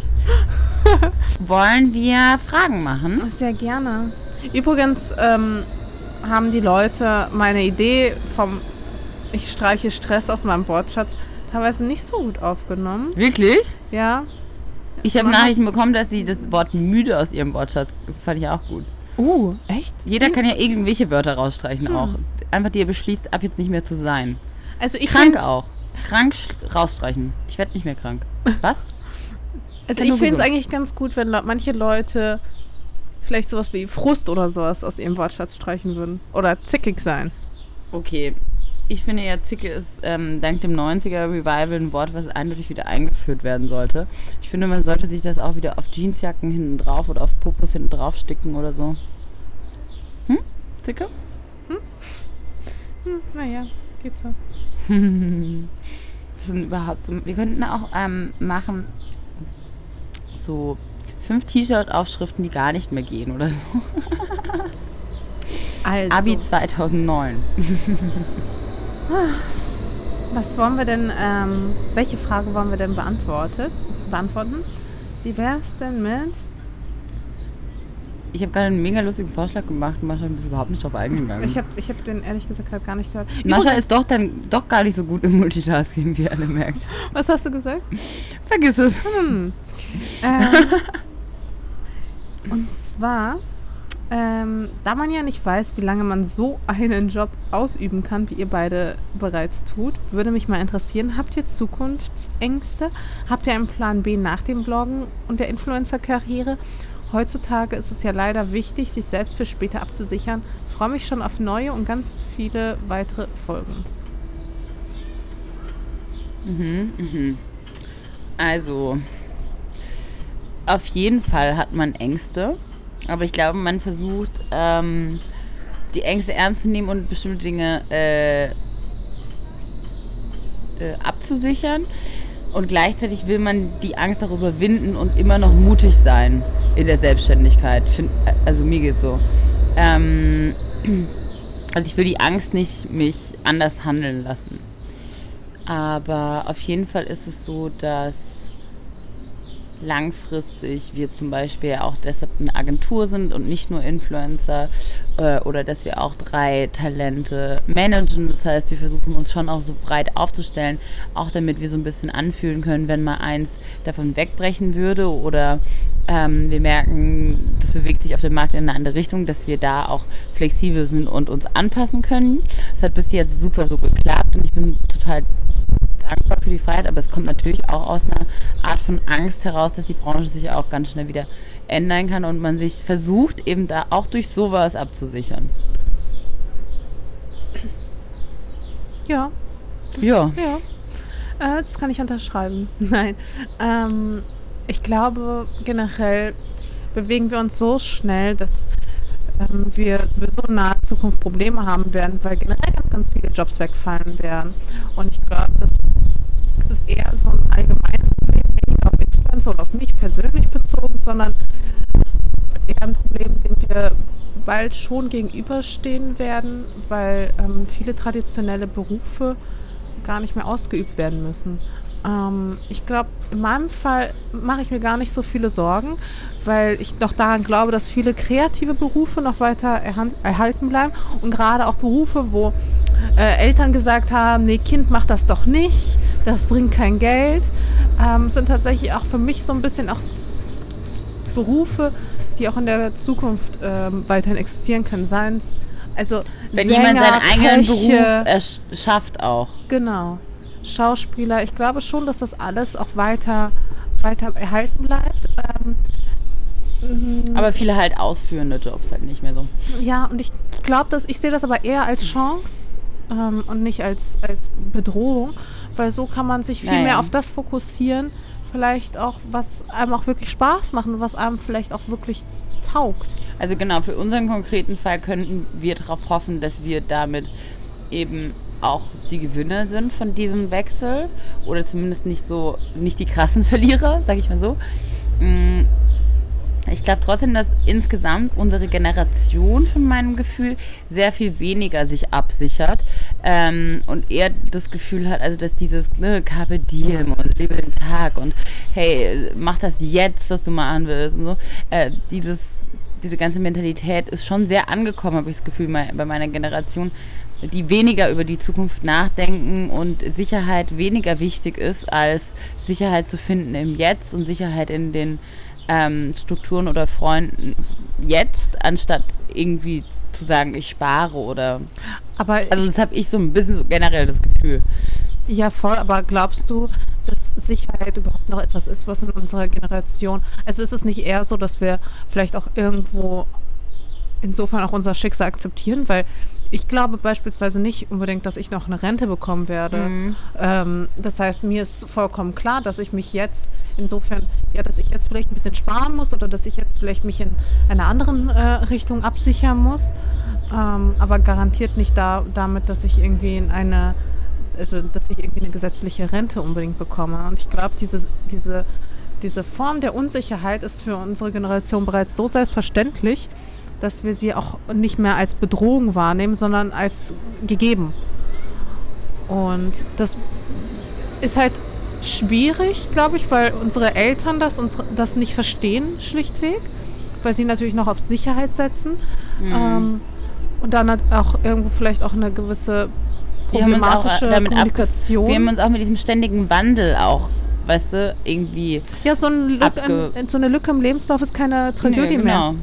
Wollen wir Fragen machen? Sehr gerne. Übrigens ähm, haben die Leute meine Idee vom Ich streiche Stress aus meinem Wortschatz teilweise nicht so gut aufgenommen. Wirklich? Ja. Ich habe Nachrichten bekommen, dass sie das Wort müde aus ihrem Wortschatz fand ich auch gut. Uh, echt? Jeder kann ja irgendwelche Wörter rausstreichen Hm. auch. Einfach die er beschließt, ab jetzt nicht mehr zu sein. Also ich Krank auch. Krank rausstreichen. Ich werde nicht mehr krank. Was? Also ich finde es eigentlich ganz gut, wenn manche Leute vielleicht sowas wie Frust oder sowas aus ihrem Wortschatz streichen würden. Oder zickig sein. Okay. Ich finde ja, Zicke ist ähm, dank dem 90er Revival ein Wort, was eindeutig wieder eingeführt werden sollte. Ich finde, man sollte sich das auch wieder auf Jeansjacken hinten drauf oder auf Popos hinten drauf sticken oder so. Hm? Zicke? Hm, naja, geht so. Das sind überhaupt so. Wir könnten auch ähm, machen so fünf T-Shirt-Aufschriften, die gar nicht mehr gehen oder so. Also, Abi 2009. was wollen wir denn, ähm, welche Frage wollen wir denn beantwortet, beantworten? Wie wär's denn mit, Ich habe gerade einen mega lustigen Vorschlag gemacht und Mascha ist überhaupt nicht drauf eingegangen. ich habe ich hab den ehrlich gesagt gerade gar nicht gehört. Mascha ist doch dann doch gar nicht so gut im Multitasking, wie ihr alle merkt. Was hast du gesagt? Vergiss es. Hm. Ähm, und zwar, ähm, da man ja nicht weiß, wie lange man so einen Job ausüben kann, wie ihr beide bereits tut, würde mich mal interessieren, habt ihr Zukunftsängste? Habt ihr einen Plan B nach dem Bloggen und der Influencer-Karriere? Heutzutage ist es ja leider wichtig, sich selbst für später abzusichern. Ich freue mich schon auf neue und ganz viele weitere Folgen. Mhm, mhm. Also, auf jeden Fall hat man Ängste, aber ich glaube, man versucht, ähm, die Ängste ernst zu nehmen und bestimmte Dinge äh, äh, abzusichern. Und gleichzeitig will man die Angst auch überwinden und immer noch mutig sein in der Selbstständigkeit. Find, also mir geht's so. Ähm, also ich will die Angst nicht mich anders handeln lassen. Aber auf jeden Fall ist es so, dass langfristig wir zum Beispiel auch deshalb eine Agentur sind und nicht nur Influencer äh, oder dass wir auch drei Talente managen. Das heißt, wir versuchen uns schon auch so breit aufzustellen, auch damit wir so ein bisschen anfühlen können, wenn mal eins davon wegbrechen würde oder ähm, wir merken, das bewegt sich auf dem Markt in eine andere Richtung, dass wir da auch flexibel sind und uns anpassen können. Das hat bis jetzt super so geklappt und ich bin total dankbar für die Freiheit, aber es kommt natürlich auch aus einer Art von Angst heraus, dass die Branche sich auch ganz schnell wieder ändern kann und man sich versucht, eben da auch durch sowas abzusichern. Ja. Das, Ja. ja. Äh, das kann ich unterschreiben. Nein. Ähm, ich glaube, generell bewegen wir uns so schnell, dass ähm, wir sowieso in naher Zukunft Probleme haben werden, weil generell ganz, ganz viele Jobs wegfallen werden. Und ich glaube, das, ist eher so ein allgemeines Problem, weniger auf Influencer oder auf mich persönlich bezogen, sondern eher ein Problem, dem wir bald schon gegenüberstehen werden, weil ähm, viele traditionelle Berufe gar nicht mehr ausgeübt werden müssen. Ähm, ich glaube, in meinem Fall mache ich mir gar nicht so viele Sorgen, weil ich noch daran glaube, dass viele kreative Berufe noch weiter erhalten bleiben und gerade auch Berufe, wo äh, Eltern gesagt haben, nee, Kind, mach das doch nicht, das bringt kein Geld, ähm, sind tatsächlich auch für mich so ein bisschen auch Berufe, die auch in der Zukunft ähm, weiterhin existieren können. Seien es also Wenn Sänger, jemand seinen eigenen Köche, Beruf ersch- schafft auch. Genau. Schauspieler. Ich glaube schon, dass das alles auch weiter, weiter erhalten bleibt. Ähm, mm, Aber viele halt ausführende Jobs halt nicht mehr so. ja, und ich glaube, dass ich sehe das aber eher als Chance ähm, und nicht als, als Bedrohung, weil so kann man sich viel Naja. mehr auf das fokussieren, vielleicht auch, was einem auch wirklich Spaß macht und was einem vielleicht auch wirklich taugt. Also genau, für unseren konkreten Fall könnten wir darauf hoffen, dass wir damit eben auch die Gewinner sind von diesem Wechsel oder zumindest nicht so, nicht die krassen Verlierer, sag ich mal so. Mm, glaube trotzdem, dass insgesamt unsere Generation von meinem Gefühl sehr viel weniger sich absichert ähm, und eher das Gefühl hat, also dass dieses ne, Carpe Diem und lebe den Tag und hey, mach das jetzt, was du machen willst und so, äh, dieses, diese ganze Mentalität ist schon sehr angekommen, habe ich das Gefühl, bei meiner Generation die weniger über die Zukunft nachdenken und Sicherheit weniger wichtig ist, als Sicherheit zu finden im Jetzt und Sicherheit in den ähm, Strukturen oder Freunden jetzt, anstatt irgendwie zu sagen, ich spare oder. Aber also das habe ich so ein bisschen so generell das Gefühl. Ja, voll, aber glaubst du, dass Sicherheit überhaupt noch etwas ist, was in unserer Generation. Also ist es nicht eher so, dass wir vielleicht auch irgendwo insofern auch unser Schicksal akzeptieren, weil ich glaube beispielsweise nicht unbedingt, dass ich noch eine Rente bekommen werde. Mhm. Ähm, das heißt, mir ist vollkommen klar, dass ich mich jetzt insofern, ja, dass ich jetzt vielleicht ein bisschen sparen muss oder dass ich jetzt vielleicht mich in einer anderen äh, Richtung absichern muss. Ähm, aber garantiert nicht da, damit, dass ich irgendwie in eine, also dass ich irgendwie eine gesetzliche Rente unbedingt bekomme. Und ich glaube, diese, diese, diese Form der Unsicherheit ist für unsere Generation bereits so selbstverständlich, dass wir sie auch nicht mehr als Bedrohung wahrnehmen, sondern als gegeben. Und das ist halt schwierig, glaube ich, weil unsere Eltern das, uns, das nicht verstehen, schlichtweg, weil sie natürlich noch auf Sicherheit setzen. Mhm. Ähm, und dann hat auch irgendwo vielleicht auch eine gewisse problematische wir Kommunikation. Ab, wir haben uns auch mit diesem ständigen Wandel auch weißt du, irgendwie. Ja, so, ein Lücke, in, so eine Lücke im Lebenslauf ist keine Tragödie nee, genau. mehr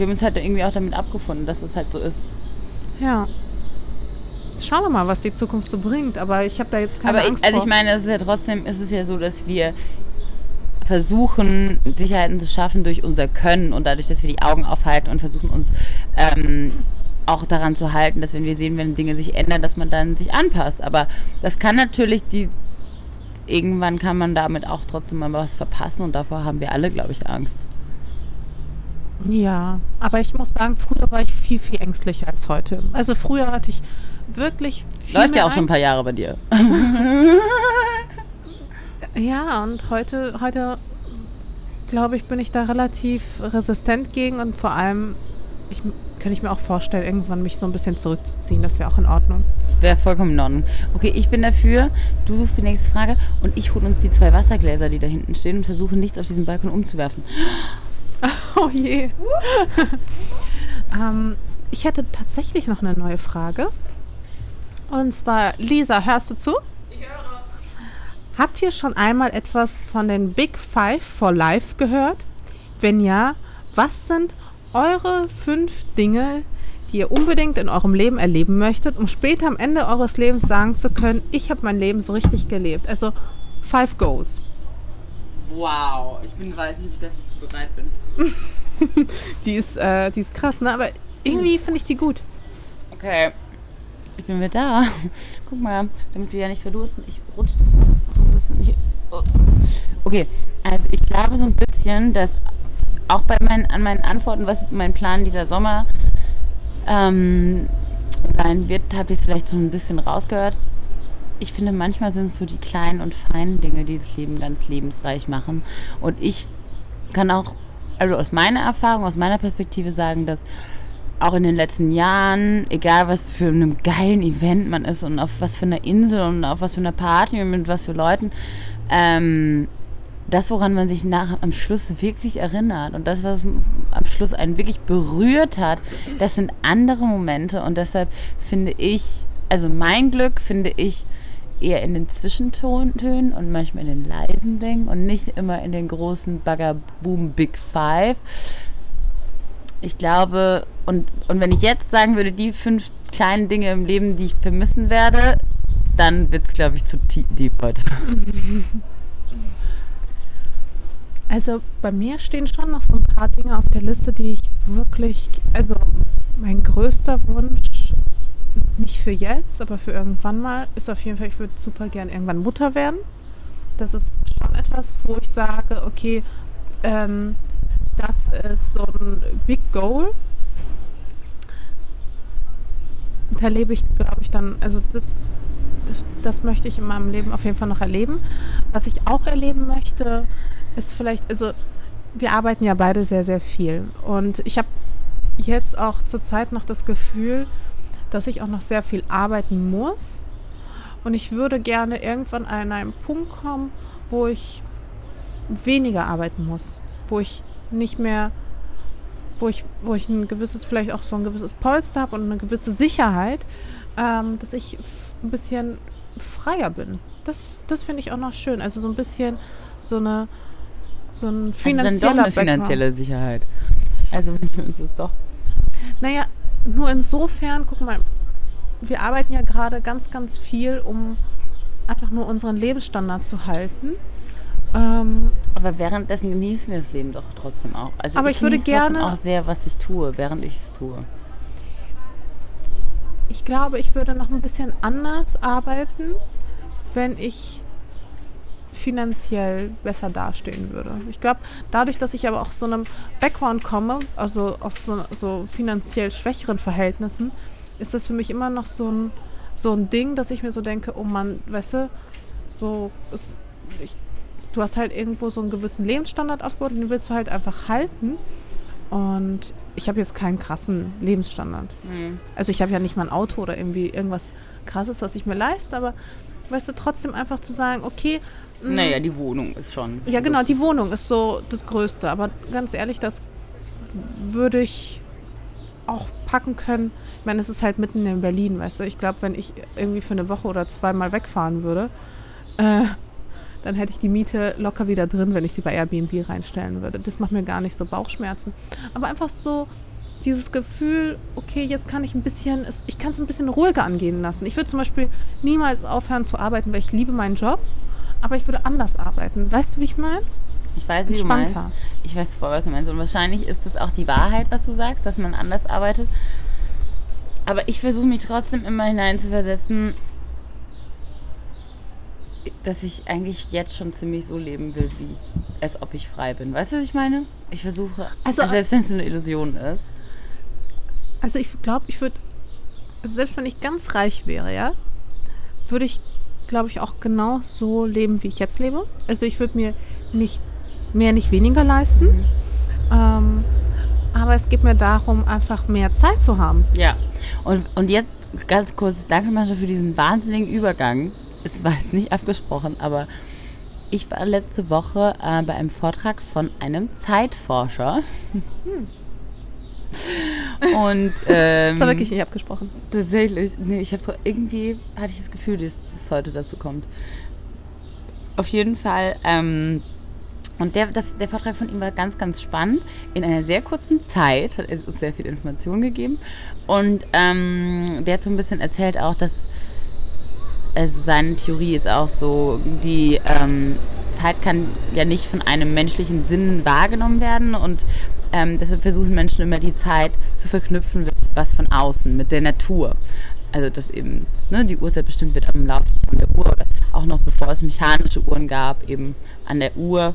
wir haben uns halt irgendwie auch damit abgefunden, dass das halt so ist. Ja. Schauen wir mal, was die Zukunft so bringt. Aber ich habe da jetzt keine Aber Angst ich, also vor. ich meine, es ist ja trotzdem, ist es ja so, dass wir versuchen, Sicherheiten zu schaffen durch unser Können und dadurch, dass wir die Augen aufhalten und versuchen uns ähm, auch daran zu halten, dass wenn wir sehen, wenn Dinge sich ändern, dass man dann sich anpasst. Aber das kann natürlich die irgendwann kann man damit auch trotzdem mal was verpassen und davor haben wir alle, glaube ich, Angst. Ja, aber ich muss sagen, früher war ich viel, viel ängstlicher als heute. Also früher hatte ich wirklich viel Läuft ja auch schon ein paar Jahre bei dir. ja, und heute, heute glaube ich, bin ich da relativ resistent gegen und vor allem ich, kann ich mir auch vorstellen, irgendwann mich so ein bisschen zurückzuziehen. Das wäre auch in Ordnung. Wäre vollkommen in Ordnung. Okay, ich bin dafür. Du suchst die nächste Frage und ich hole uns die zwei Wassergläser, die da hinten stehen und versuche nichts auf diesem Balkon umzuwerfen. Oh je. ähm, ich hätte tatsächlich noch eine neue Frage. Und zwar, Lisa, hörst du zu? Ich höre. Habt ihr schon einmal etwas von den Big Five for Life gehört? Wenn ja, was sind eure fünf Dinge, die ihr unbedingt in eurem Leben erleben möchtet, um später am Ende eures Lebens sagen zu können, ich habe mein Leben so richtig gelebt? Also Five Goals. Wow, ich bin, weiß nicht, ob ich dafür zu bereit bin. die, ist, äh, die ist krass, ne? Aber irgendwie finde ich die gut. Okay. Ich bin wieder da. Guck mal, damit wir ja nicht verdursten. Ich rutsche das mal so ein bisschen. Ich, oh. Okay, also ich glaube so ein bisschen, dass auch bei meinen, an meinen Antworten, was mein Plan dieser Sommer ähm, sein wird, habt ihr es vielleicht so ein bisschen rausgehört. Ich finde, manchmal sind es so die kleinen und feinen Dinge, die das Leben ganz lebensreich machen. Und ich kann auch also aus meiner Erfahrung, aus meiner Perspektive sagen, dass auch in den letzten Jahren, egal was für einem geilen Event man ist und auf was für einer Insel und auf was für einer Party und mit was für Leuten, ähm, das, woran man sich nach am Schluss wirklich erinnert und das, was am Schluss einen wirklich berührt hat, das sind andere Momente und deshalb finde ich, also mein Glück finde ich, eher in den Zwischentönen und manchmal in den leisen Dingen und nicht immer in den großen Baggerboom Big Five. Ich glaube, und, und wenn ich jetzt sagen würde, die fünf kleinen Dinge im Leben, die ich vermissen werde, dann wird es, glaube ich, zu deep heute. Also bei mir stehen schon noch so ein paar Dinge auf der Liste, die ich wirklich, also mein größter Wunsch nicht für jetzt, aber für irgendwann mal, ist auf jeden Fall, ich würde super gern irgendwann Mutter werden. Das ist schon etwas, wo ich sage, okay, ähm, das ist so ein Big Goal. Da lebe ich, glaube ich, dann, also das, das, das möchte ich in meinem Leben auf jeden Fall noch erleben. Was ich auch erleben möchte, ist vielleicht, also wir arbeiten ja beide sehr, sehr viel. Und ich habe jetzt auch zurzeit noch das Gefühl, dass ich auch noch sehr viel arbeiten muss. Und ich würde gerne irgendwann an einen Punkt kommen, wo ich weniger arbeiten muss, wo ich nicht mehr, wo ich, wo ich ein gewisses, vielleicht auch so ein gewisses Polster habe und eine gewisse Sicherheit, ähm, dass ich ein bisschen freier bin. Das, das finde ich auch noch schön. Also so ein bisschen so eine so ein finanzieller also dann doch eine finanzielle Sicherheit. Also wünschen wir uns das doch. Naja, nur insofern, guck mal, wir arbeiten ja gerade ganz, ganz viel, um einfach nur unseren Lebensstandard zu halten. Ähm, aber währenddessen genießen wir das Leben doch trotzdem auch. Also aber ich, ich würde gerne auch sehr, was ich tue, während ich es tue. Ich glaube, ich würde noch ein bisschen anders arbeiten, wenn ich finanziell besser dastehen würde. Ich glaube, dadurch, dass ich aber auch so einem Background komme, also aus so, so, finanziell schwächeren Verhältnissen, ist das für mich immer noch so ein, so ein Ding, dass ich mir so denke, oh Mann, weißt du, so, ist, ich, du hast halt irgendwo so einen gewissen Lebensstandard aufgebaut und den willst du halt einfach halten. Und ich habe jetzt keinen krassen Lebensstandard. Mhm. Also ich habe ja nicht mal ein Auto oder irgendwie irgendwas krasses, was ich mir leiste, aber weißt du, trotzdem einfach zu sagen, okay, Mhm. Naja, die Wohnung ist schon. Ja, genau, die Wohnung ist so das Größte. Aber ganz ehrlich, das würde ich auch packen können. Ich meine, es ist halt mitten in Berlin, weißt du. Ich glaube, wenn ich irgendwie für eine Woche oder zweimal wegfahren würde, äh, dann hätte ich die Miete locker wieder drin, wenn ich sie bei Airbnb reinstellen würde. Das macht mir gar nicht so Bauchschmerzen. Aber einfach so dieses Gefühl, okay, jetzt kann ich ein bisschen, ich kann es ein bisschen ruhiger angehen lassen. Ich würde zum Beispiel niemals aufhören zu arbeiten, weil ich liebe meinen Job aber ich würde anders arbeiten. Weißt du, wie ich meine? Ich weiß, wie du meinst. Ich weiß voll, was du meinst. Und wahrscheinlich ist das auch die Wahrheit, was du sagst, dass man anders arbeitet. Aber ich versuche mich trotzdem immer hineinzuversetzen, dass ich eigentlich jetzt schon ziemlich so leben will, wie ich, als ob ich frei bin. Weißt du, was ich meine? Ich versuche, also, selbst wenn es eine Illusion ist. Also ich glaube, ich würde, also selbst wenn ich ganz reich wäre, ja, würde ich glaube ich, auch genau so leben, wie ich jetzt lebe. Also ich würde mir nicht mehr, nicht weniger leisten. Mhm. Ähm, aber es geht mir darum, einfach mehr Zeit zu haben. Ja. Und, und jetzt ganz kurz, danke Mascha für diesen wahnsinnigen Übergang. Es war jetzt nicht abgesprochen, aber ich war letzte Woche äh, bei einem Vortrag von einem Zeitforscher. Hm. Und ähm, das war wirklich nicht abgesprochen. Tatsächlich, nee, ich habe irgendwie hatte ich das Gefühl, dass es heute dazu kommt. Auf jeden Fall. Ähm, und der, das, der Vortrag von ihm war ganz, ganz spannend. In einer sehr kurzen Zeit hat er uns sehr viel Information gegeben. Und ähm, der hat so ein bisschen erzählt auch, dass also seine Theorie ist auch so, die ähm, Zeit kann ja nicht von einem menschlichen Sinn wahrgenommen werden und ähm, deshalb versuchen Menschen immer die Zeit zu verknüpfen mit was von außen, mit der Natur. Also dass eben ne, die Uhrzeit bestimmt wird am Laufe von der Uhr oder auch noch bevor es mechanische Uhren gab, eben an der Uhr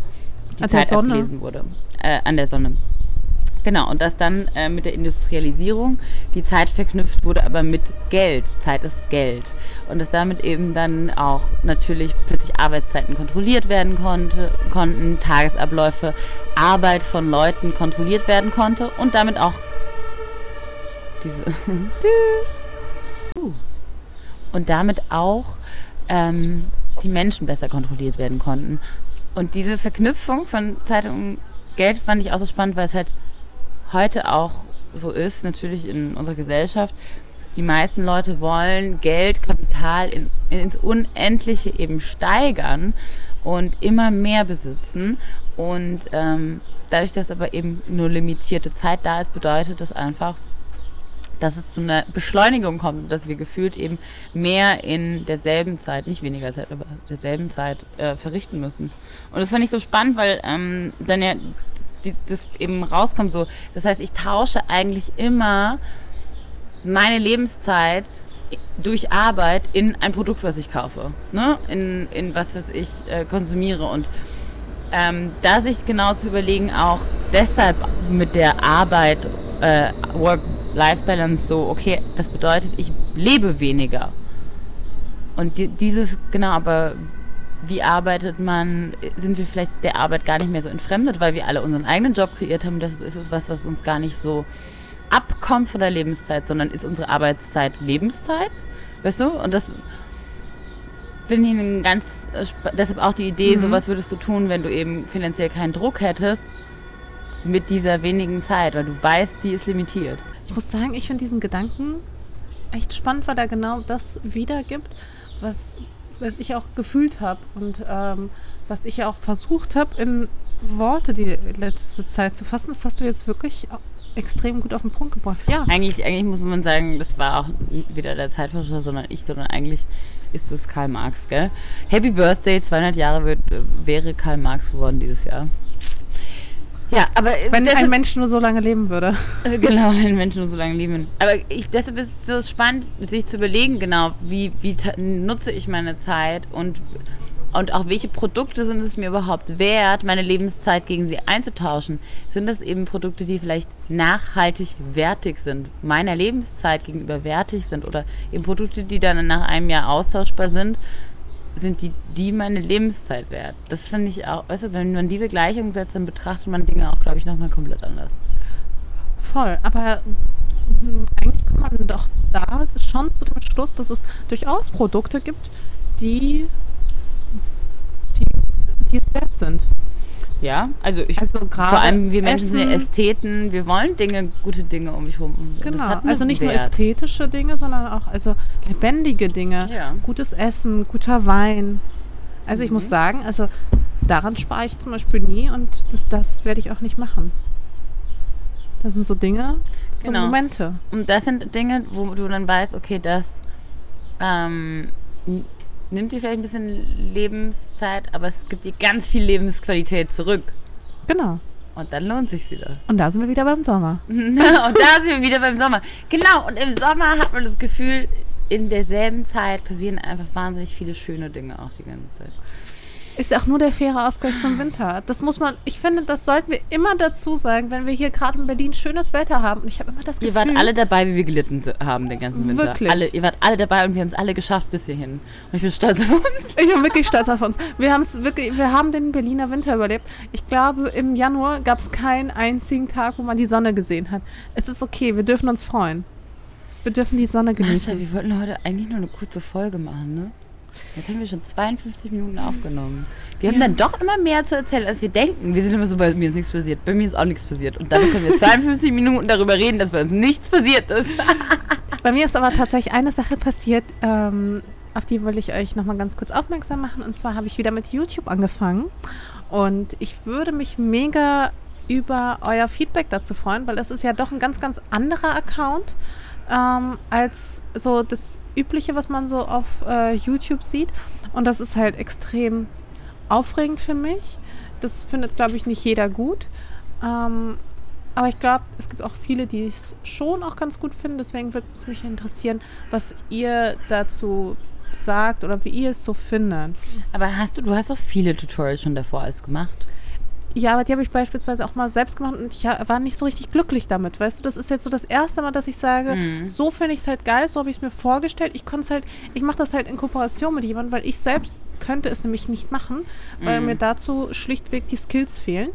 die an Zeit abgelesen wurde. Äh, an der Sonne. Genau, und dass dann äh, mit der Industrialisierung die Zeit verknüpft wurde, aber mit Geld. Zeit ist Geld. Und dass damit eben dann auch natürlich plötzlich Arbeitszeiten kontrolliert werden konnte, konnten, Tagesabläufe, Arbeit von Leuten kontrolliert werden konnte und damit auch diese. und damit auch ähm, die Menschen besser kontrolliert werden konnten. Und diese Verknüpfung von Zeit und Geld fand ich auch so spannend, weil es halt heute auch so ist, natürlich in unserer Gesellschaft, die meisten Leute wollen Geld, Kapital in, ins Unendliche eben steigern und immer mehr besitzen. Und ähm, dadurch, dass aber eben nur limitierte Zeit da ist, bedeutet das einfach, dass es zu einer Beschleunigung kommt, dass wir gefühlt eben mehr in derselben Zeit, nicht weniger Zeit, aber derselben Zeit äh, verrichten müssen. Und das fand ich so spannend, weil ähm, dann ja die, das eben rauskommt. So. Das heißt, ich tausche eigentlich immer meine Lebenszeit durch Arbeit in ein Produkt, was ich kaufe. Ne? In, in was, was ich äh, konsumiere. Und ähm, da sich genau zu überlegen, auch deshalb mit der Arbeit, äh, Work-Life-Balance so, okay, das bedeutet, ich lebe weniger. Und die, dieses, genau, aber wie arbeitet man, sind wir vielleicht der Arbeit gar nicht mehr so entfremdet, weil wir alle unseren eigenen Job kreiert haben. Das ist was, was uns gar nicht so abkommt von der Lebenszeit, sondern ist unsere Arbeitszeit Lebenszeit. Weißt du? Und das finde ich ganz, äh, deshalb auch die Idee, Mhm. so was würdest du tun, wenn du eben finanziell keinen Druck hättest mit dieser wenigen Zeit, weil du weißt, die ist limitiert. Ich muss sagen, ich finde diesen Gedanken echt spannend, weil er genau das wiedergibt, was, was ich auch gefühlt habe und ähm, was ich auch versucht habe, in Worte die letzte Zeit zu fassen. Das hast du jetzt wirklich extrem gut auf den Punkt gebracht. Ja. Eigentlich, eigentlich muss man sagen, das war auch wieder der Zeitforscher, sondern ich, sondern eigentlich ist es Karl Marx, gell? Happy Birthday, 200 Jahre wird, wäre Karl Marx geworden dieses Jahr. Ja, aber äh, Wenn deshalb- ein Mensch nur so lange leben würde. Äh, Genau, wenn Menschen nur so lange leben. Aber ich, deshalb ist es so spannend, sich zu überlegen, genau, wie, wie nutze ich meine Zeit und, und auch welche Produkte sind es mir überhaupt wert, meine Lebenszeit gegen sie einzutauschen. Sind das eben Produkte, die vielleicht nachhaltig wertig sind, meiner Lebenszeit gegenüber wertig sind oder eben Produkte, die dann nach einem Jahr austauschbar sind, sind die, die meine Lebenszeit wert. Das finde ich auch, weißt du, wenn man diese Gleichung setzt, dann betrachtet man Dinge auch, glaube ich, nochmal komplett anders. Voll. Aber mm, eigentlich kommt man doch da schon zu dem Schluss, dass es durchaus Produkte gibt, die, die, die es wert sind. Ja, also ich Also vor allem wir Menschen sind. Ästheten, wir wollen Dinge, gute Dinge um mich herum. Das Genau, also nicht nur Wert. ästhetische Dinge, sondern auch also lebendige Dinge. Ja. Gutes Essen, guter Wein. Also ich Mhm. muss sagen, also daran spare ich zum Beispiel nie und das, das werde ich auch nicht machen. Das sind so Dinge, so Genau. Momente. Und das sind Dinge, wo du dann weißt, okay, das ähm, nimmt dir vielleicht ein bisschen Lebenszeit, aber es gibt dir ganz viel Lebensqualität zurück. Genau. Und dann lohnt sich's wieder. Und da sind wir wieder beim Sommer. und da sind wir wieder beim Sommer. Genau, und im Sommer hat man das Gefühl, in derselben Zeit passieren einfach wahnsinnig viele schöne Dinge auch die ganze Zeit. Ist auch nur der faire Ausgleich zum Winter. Das muss man, ich finde, das sollten wir immer dazu sagen, wenn wir hier gerade in Berlin schönes Wetter haben. Und ich habe immer das Gefühl. Ihr wart alle dabei, wie wir gelitten haben den ganzen Winter. Wirklich? Alle, ihr wart alle dabei und wir haben es alle geschafft bis hierhin. Und ich bin stolz auf uns. Ich bin wirklich stolz auf uns. Wir haben es wirklich, wir haben den Berliner Winter überlebt. Ich glaube, im Januar gab es keinen einzigen Tag, wo man die Sonne gesehen hat. Es ist okay, wir dürfen uns freuen. Wir dürfen die Sonne Mascha, genießen. wir wollten heute eigentlich nur eine kurze Folge machen, ne? Jetzt haben wir schon 52 Minuten aufgenommen. Wir haben Ja. dann doch immer mehr zu erzählen, als wir denken. Wir sind immer so, bei mir ist nichts passiert. Bei mir ist auch nichts passiert. Und dann können wir 52 Minuten darüber reden, dass bei uns nichts passiert ist. Bei mir ist aber tatsächlich eine Sache passiert, ähm, auf die will ich euch nochmal ganz kurz aufmerksam machen. Und zwar habe ich wieder mit YouTube angefangen. Und ich würde mich mega über euer Feedback dazu freuen, weil das ist ja doch ein ganz, ganz anderer Account ähm, als so das Übliche, was man so auf äh, YouTube sieht. Und das ist halt extrem aufregend für mich. Das findet, glaube ich, nicht jeder gut. Ähm, aber ich glaube, es gibt auch viele, die es schon auch ganz gut finden. Deswegen würde es mich interessieren, was ihr dazu sagt oder wie ihr es so findet. Aber hast du, du hast doch viele Tutorials schon davor alles gemacht. Ja, aber die habe ich beispielsweise auch mal selbst gemacht und ich war nicht so richtig glücklich damit. Weißt du, das ist jetzt so das erste Mal, dass ich sage, Mhm. so finde ich es halt geil, so habe ich es mir vorgestellt. Ich konnte es halt, ich mache das halt in Kooperation mit jemandem, weil ich selbst könnte es nämlich nicht machen, weil Mhm. mir dazu schlichtweg die Skills fehlen.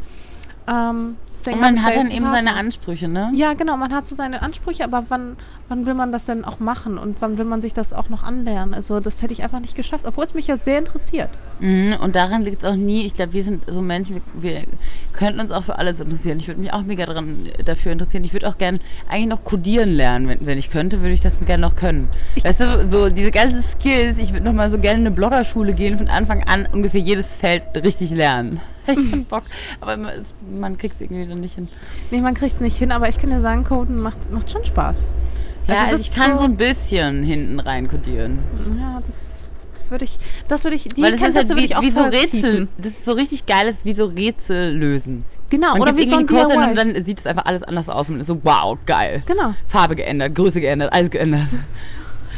Ähm, deswegen Und man ich hat dann eben seine. Ansprüche, ne? Ja, genau, man hat so seine Ansprüche, aber wann, wann will man das denn auch machen und wann will man sich das auch noch anlernen? Also das hätte ich einfach nicht geschafft, obwohl es mich ja sehr interessiert. Mhm, und daran liegt es auch nie. Ich glaube, wir sind so Menschen, wir, wir könnten uns auch für alles interessieren. Ich würde mich auch mega dran, dafür interessieren. Ich würde auch gerne eigentlich noch codieren lernen. Wenn, wenn ich könnte, würde ich das gerne noch können. weißt du, so diese ganzen Skills, ich würde noch mal so gerne in eine Bloggerschule gehen, von Anfang an ungefähr jedes Feld richtig lernen. Ich hab Bock, aber man, man kriegt es irgendwie dann nicht hin. Nee, man kriegt es nicht hin, aber ich kann dir sagen, Coden macht, macht schon Spaß. Ja, Also also ich kann so- so ein bisschen hinten rein codieren. Ja, das würde ich, das würde ich, die Weil das ist Kenntnisse halt würde wie, ich auch wie so. Rätsel. Das ist so richtig geiles, wie so Rätsel lösen. Genau, Man oder wie so ein irgendwie einen Kurs ein DIY. und dann sieht es einfach alles anders aus und ist so, wow, geil. Genau. Farbe geändert, Größe geändert, alles geändert.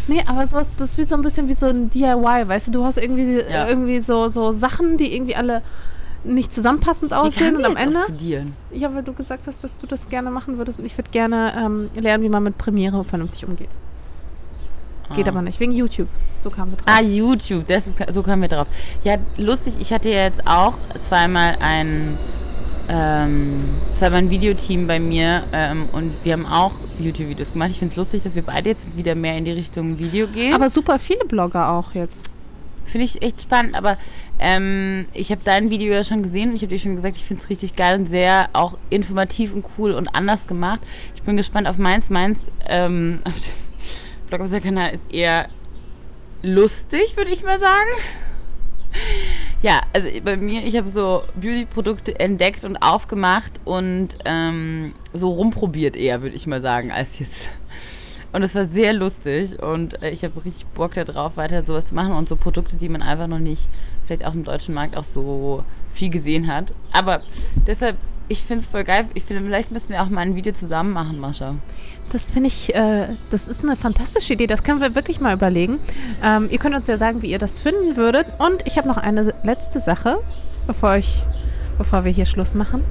Nee, aber sowas, das ist wie so ein bisschen wie so ein DIY, weißt du, du hast irgendwie, Ja. irgendwie so, so Sachen, die irgendwie alle nicht zusammenpassend aussehen und am Ende. studieren. Ja, weil du gesagt hast, dass du das gerne machen würdest und ich würde gerne ähm, lernen, wie man mit Premiere vernünftig umgeht. Geht Ah. aber nicht, wegen YouTube. So kamen wir drauf. Ah, YouTube, das, so kamen wir drauf. Ja, lustig, ich hatte ja jetzt auch zweimal ein, ähm, zweimal ein Videoteam bei mir ähm, und wir haben auch YouTube-Videos gemacht. Ich finde es lustig, dass wir beide jetzt wieder mehr in die Richtung Video gehen. Aber super viele Blogger auch jetzt. Finde ich echt spannend, aber ähm, ich habe dein Video ja schon gesehen und ich habe dir schon gesagt, ich finde es richtig geil und sehr auch informativ und cool und anders gemacht. Ich bin gespannt auf meins. Meins ähm, auf dem Blog auf Kanal ist eher lustig, würde ich mal sagen. Ja, also bei mir, ich habe so Beauty-Produkte entdeckt und aufgemacht und ähm, so rumprobiert eher, würde ich mal sagen, als jetzt und es war sehr lustig und äh, ich habe richtig Bock darauf, weiter sowas zu machen und so Produkte, die man einfach noch nicht, vielleicht auch im deutschen Markt auch so viel gesehen hat. Aber deshalb, ich finde es voll geil. Ich finde, vielleicht müssen wir auch mal ein Video zusammen machen, Mascha. Das finde ich, äh, das ist eine fantastische Idee. Das können wir wirklich mal überlegen. Ähm, ihr könnt uns ja sagen, wie ihr das finden würdet. Und ich habe noch eine letzte Sache, bevor ich, bevor wir hier Schluss machen.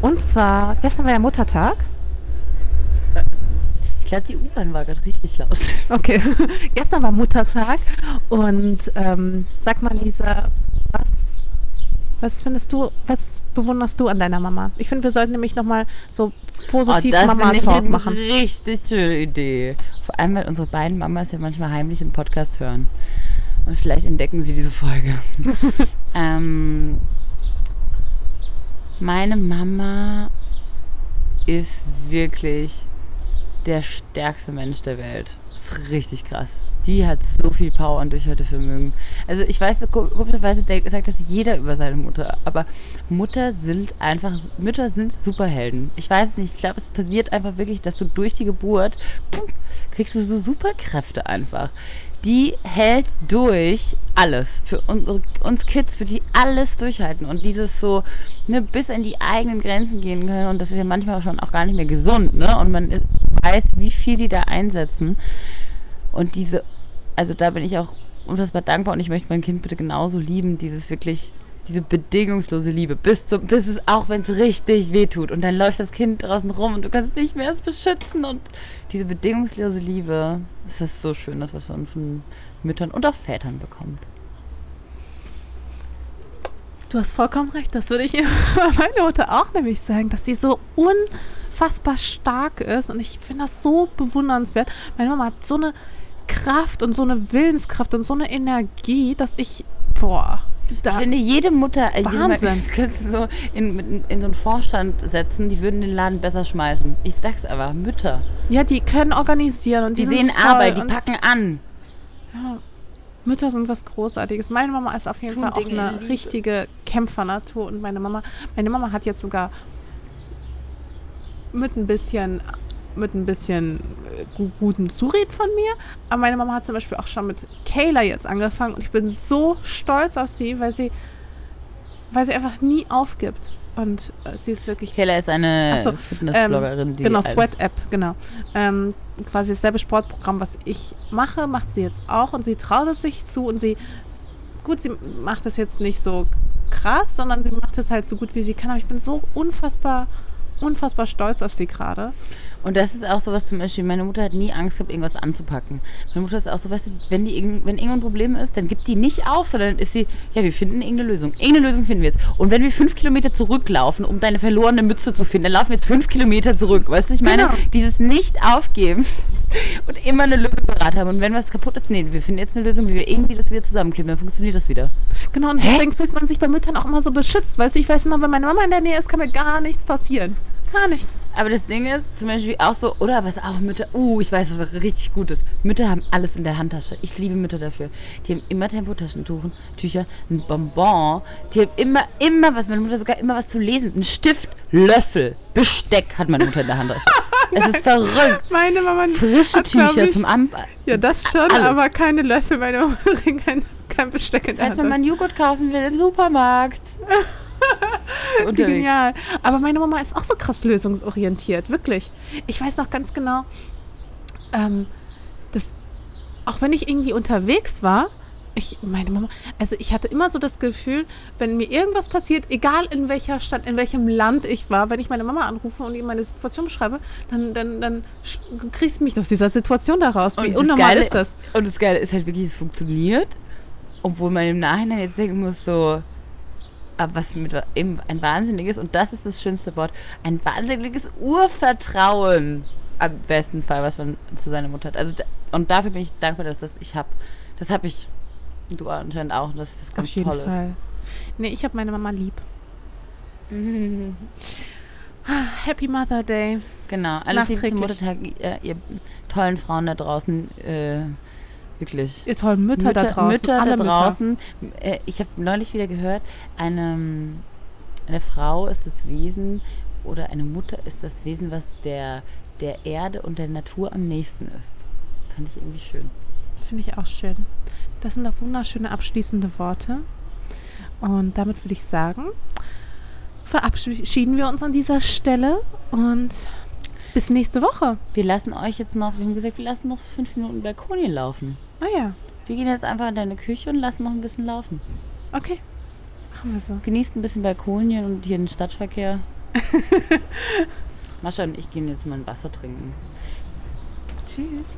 Und zwar, gestern war ja Muttertag. Ich glaube, die U-Bahn war gerade richtig laut. Okay, gestern war Muttertag und ähm, sag mal, Lisa, was, was findest du, was bewunderst du an deiner Mama? Ich finde, wir sollten nämlich nochmal so positiv oh, das Mama-Talk eine machen. Richtig schöne Idee. Vor allem, weil unsere beiden Mamas ja manchmal heimlich einen Podcast hören. Und vielleicht entdecken sie diese Folge. ähm, meine Mama ist wirklich der stärkste Mensch der Welt. Das ist richtig krass. Die hat so viel Power und Durchhaltevermögen. Also ich weiß, komischerweise sagt das jeder über seine Mutter, aber Mutter sind einfach, Mütter sind Superhelden. Ich weiß es nicht, ich glaube, es passiert einfach wirklich, dass du durch die Geburt pum, kriegst du so Superkräfte einfach. Die hält durch alles. Für uns Kids, für die alles durchhalten und dieses so ne, bis in die eigenen Grenzen gehen können und das ist ja manchmal schon auch gar nicht mehr gesund, ne? Und man weiß, wie viel die da einsetzen. Und diese, also da bin ich auch unfassbar dankbar und ich möchte mein Kind bitte genauso lieben, dieses wirklich, diese bedingungslose Liebe, bis, zum, bis es auch, wenn es richtig wehtut und dann läuft das Kind draußen rum und du kannst nicht mehr es beschützen und diese bedingungslose Liebe, es ist so schön, das was man von Müttern und auch Vätern bekommt. Du hast vollkommen recht, das würde ich über meine Mutter auch nämlich sagen, dass sie so unfassbar stark ist und ich finde das so bewundernswert. Meine Mama hat so eine Kraft und so eine Willenskraft und so eine Energie, dass ich, boah, da ich finde, jede Mutter, äh, Wahnsinn. Jede könntest du so in, in, in, so einen Vorstand setzen, die würden den Laden besser schmeißen. Ich sag's aber, Mütter. Ja, die können organisieren und die, die sehen Arbeit, die packen an. Ja, Mütter sind was Großartiges. Meine Mama ist auf jeden Tun Fall auch Dinge in eine richtige Kämpfernatur und meine Mama, meine Mama hat jetzt sogar mit ein bisschen mit ein bisschen guten Zureden von mir. Aber meine Mama hat zum Beispiel auch schon mit Kayla jetzt angefangen und ich bin so stolz auf sie, weil sie, weil sie einfach nie aufgibt. Und äh, sie ist wirklich Kayla ist eine so, Fitnessbloggerin, die genau, ein- Sweat-App, genau. Ähm, quasi dasselbe Sportprogramm, was ich mache, macht sie jetzt auch und sie traut es sich zu und sie, gut, sie macht das jetzt nicht so krass, sondern sie macht es halt so gut, wie sie kann. Aber ich bin so unfassbar, unfassbar stolz auf sie gerade. Und das ist auch sowas zum Beispiel, meine Mutter hat nie Angst gehabt, irgendwas anzupacken. Meine Mutter ist auch so, weißt du, wenn, die, irgend- wenn irgendwo ein Problem ist, dann gibt die nicht auf, sondern ist sie, ja, wir finden irgendeine Lösung. Irgendeine Lösung finden wir jetzt. Und wenn wir fünf Kilometer zurücklaufen, um deine verlorene Mütze zu finden, dann laufen wir jetzt fünf Kilometer zurück. Weißt du, ich meine, Genau. dieses Nicht-Aufgeben und immer eine Lösung parat haben. Und wenn was kaputt ist, nee, wir finden jetzt eine Lösung, wie wir irgendwie das wieder zusammenkleben, dann funktioniert das wieder. Genau, und Hä? deswegen fühlt man sich bei Müttern auch immer so beschützt. Weißt du, ich weiß immer, wenn meine Mama in der Nähe ist, kann mir gar nichts passieren. Gar nichts. Aber das Ding ist zum Beispiel auch so, oder was auch Mütter, uh, ich weiß, was richtig gut ist. Mütter haben alles in der Handtasche. Ich liebe Mütter dafür. Die haben immer Tempotaschentücher, Tücher, ein Bonbon. Die haben immer, immer was, meine Mutter sogar immer was zu lesen. Ein Stift, Löffel, Besteck hat meine Mutter in der Handtasche. es ist verrückt. Meine Mama Frische hat, Tücher ich- zum An Ja, das schon, Alles. aber keine Löffel. Meine Mama bringt kein, kein Besteck in der Falls man Hand. mal einen Joghurt kaufen will im Supermarkt. Genial. Aber meine Mama ist auch so krass lösungsorientiert, wirklich. Ich weiß noch ganz genau, ähm, dass auch wenn ich irgendwie unterwegs war, Ich, meine Mama, also ich hatte immer so das Gefühl, wenn mir irgendwas passiert, egal in welcher Stadt, in welchem Land ich war, wenn ich meine Mama anrufe und ihr meine Situation beschreibe, dann, dann, dann kriegst du mich aus dieser Situation da raus. Wie das unnormal Geile- ist das? Und das Geile ist halt wirklich, es funktioniert. Obwohl man im Nachhinein jetzt denken muss, so, aber was mit eben ein wahnsinniges, und das ist das schönste Wort, ein wahnsinniges Urvertrauen am besten Fall, was man zu seiner Mutter hat. Also, und dafür bin ich dankbar, dass das ich habe. Das habe ich, du anscheinend auch, und das ist ganz Auf jeden. Fall. Nee, ich habe meine Mama lieb. Mhm. Happy Mother Day. Genau, alles Liebe zum. Muttertag, ihr, ihr tollen Frauen da draußen, äh, wirklich. Ihr tollen Mütter, da draußen. Mütter alle da draußen. Äh, ich habe neulich wieder gehört, eine, eine Frau ist das Wesen oder eine Mutter ist das Wesen, was der, der Erde und der Natur am nächsten ist. Fand ich irgendwie schön. Finde ich auch schön. Das sind doch wunderschöne abschließende Worte. Und damit würde ich sagen, verabschieden wir uns an dieser Stelle und bis nächste Woche. Wir lassen euch jetzt noch, wir haben gesagt, wir lassen noch fünf Minuten Balkonien laufen. Ah ja, Wir gehen jetzt einfach in deine Küche und lassen noch ein bisschen laufen. okay. Machen wir so. Genießt ein bisschen Balkonien und hier den Stadtverkehr. Mascha und ich gehen jetzt mal ein Wasser trinken. Tschüss.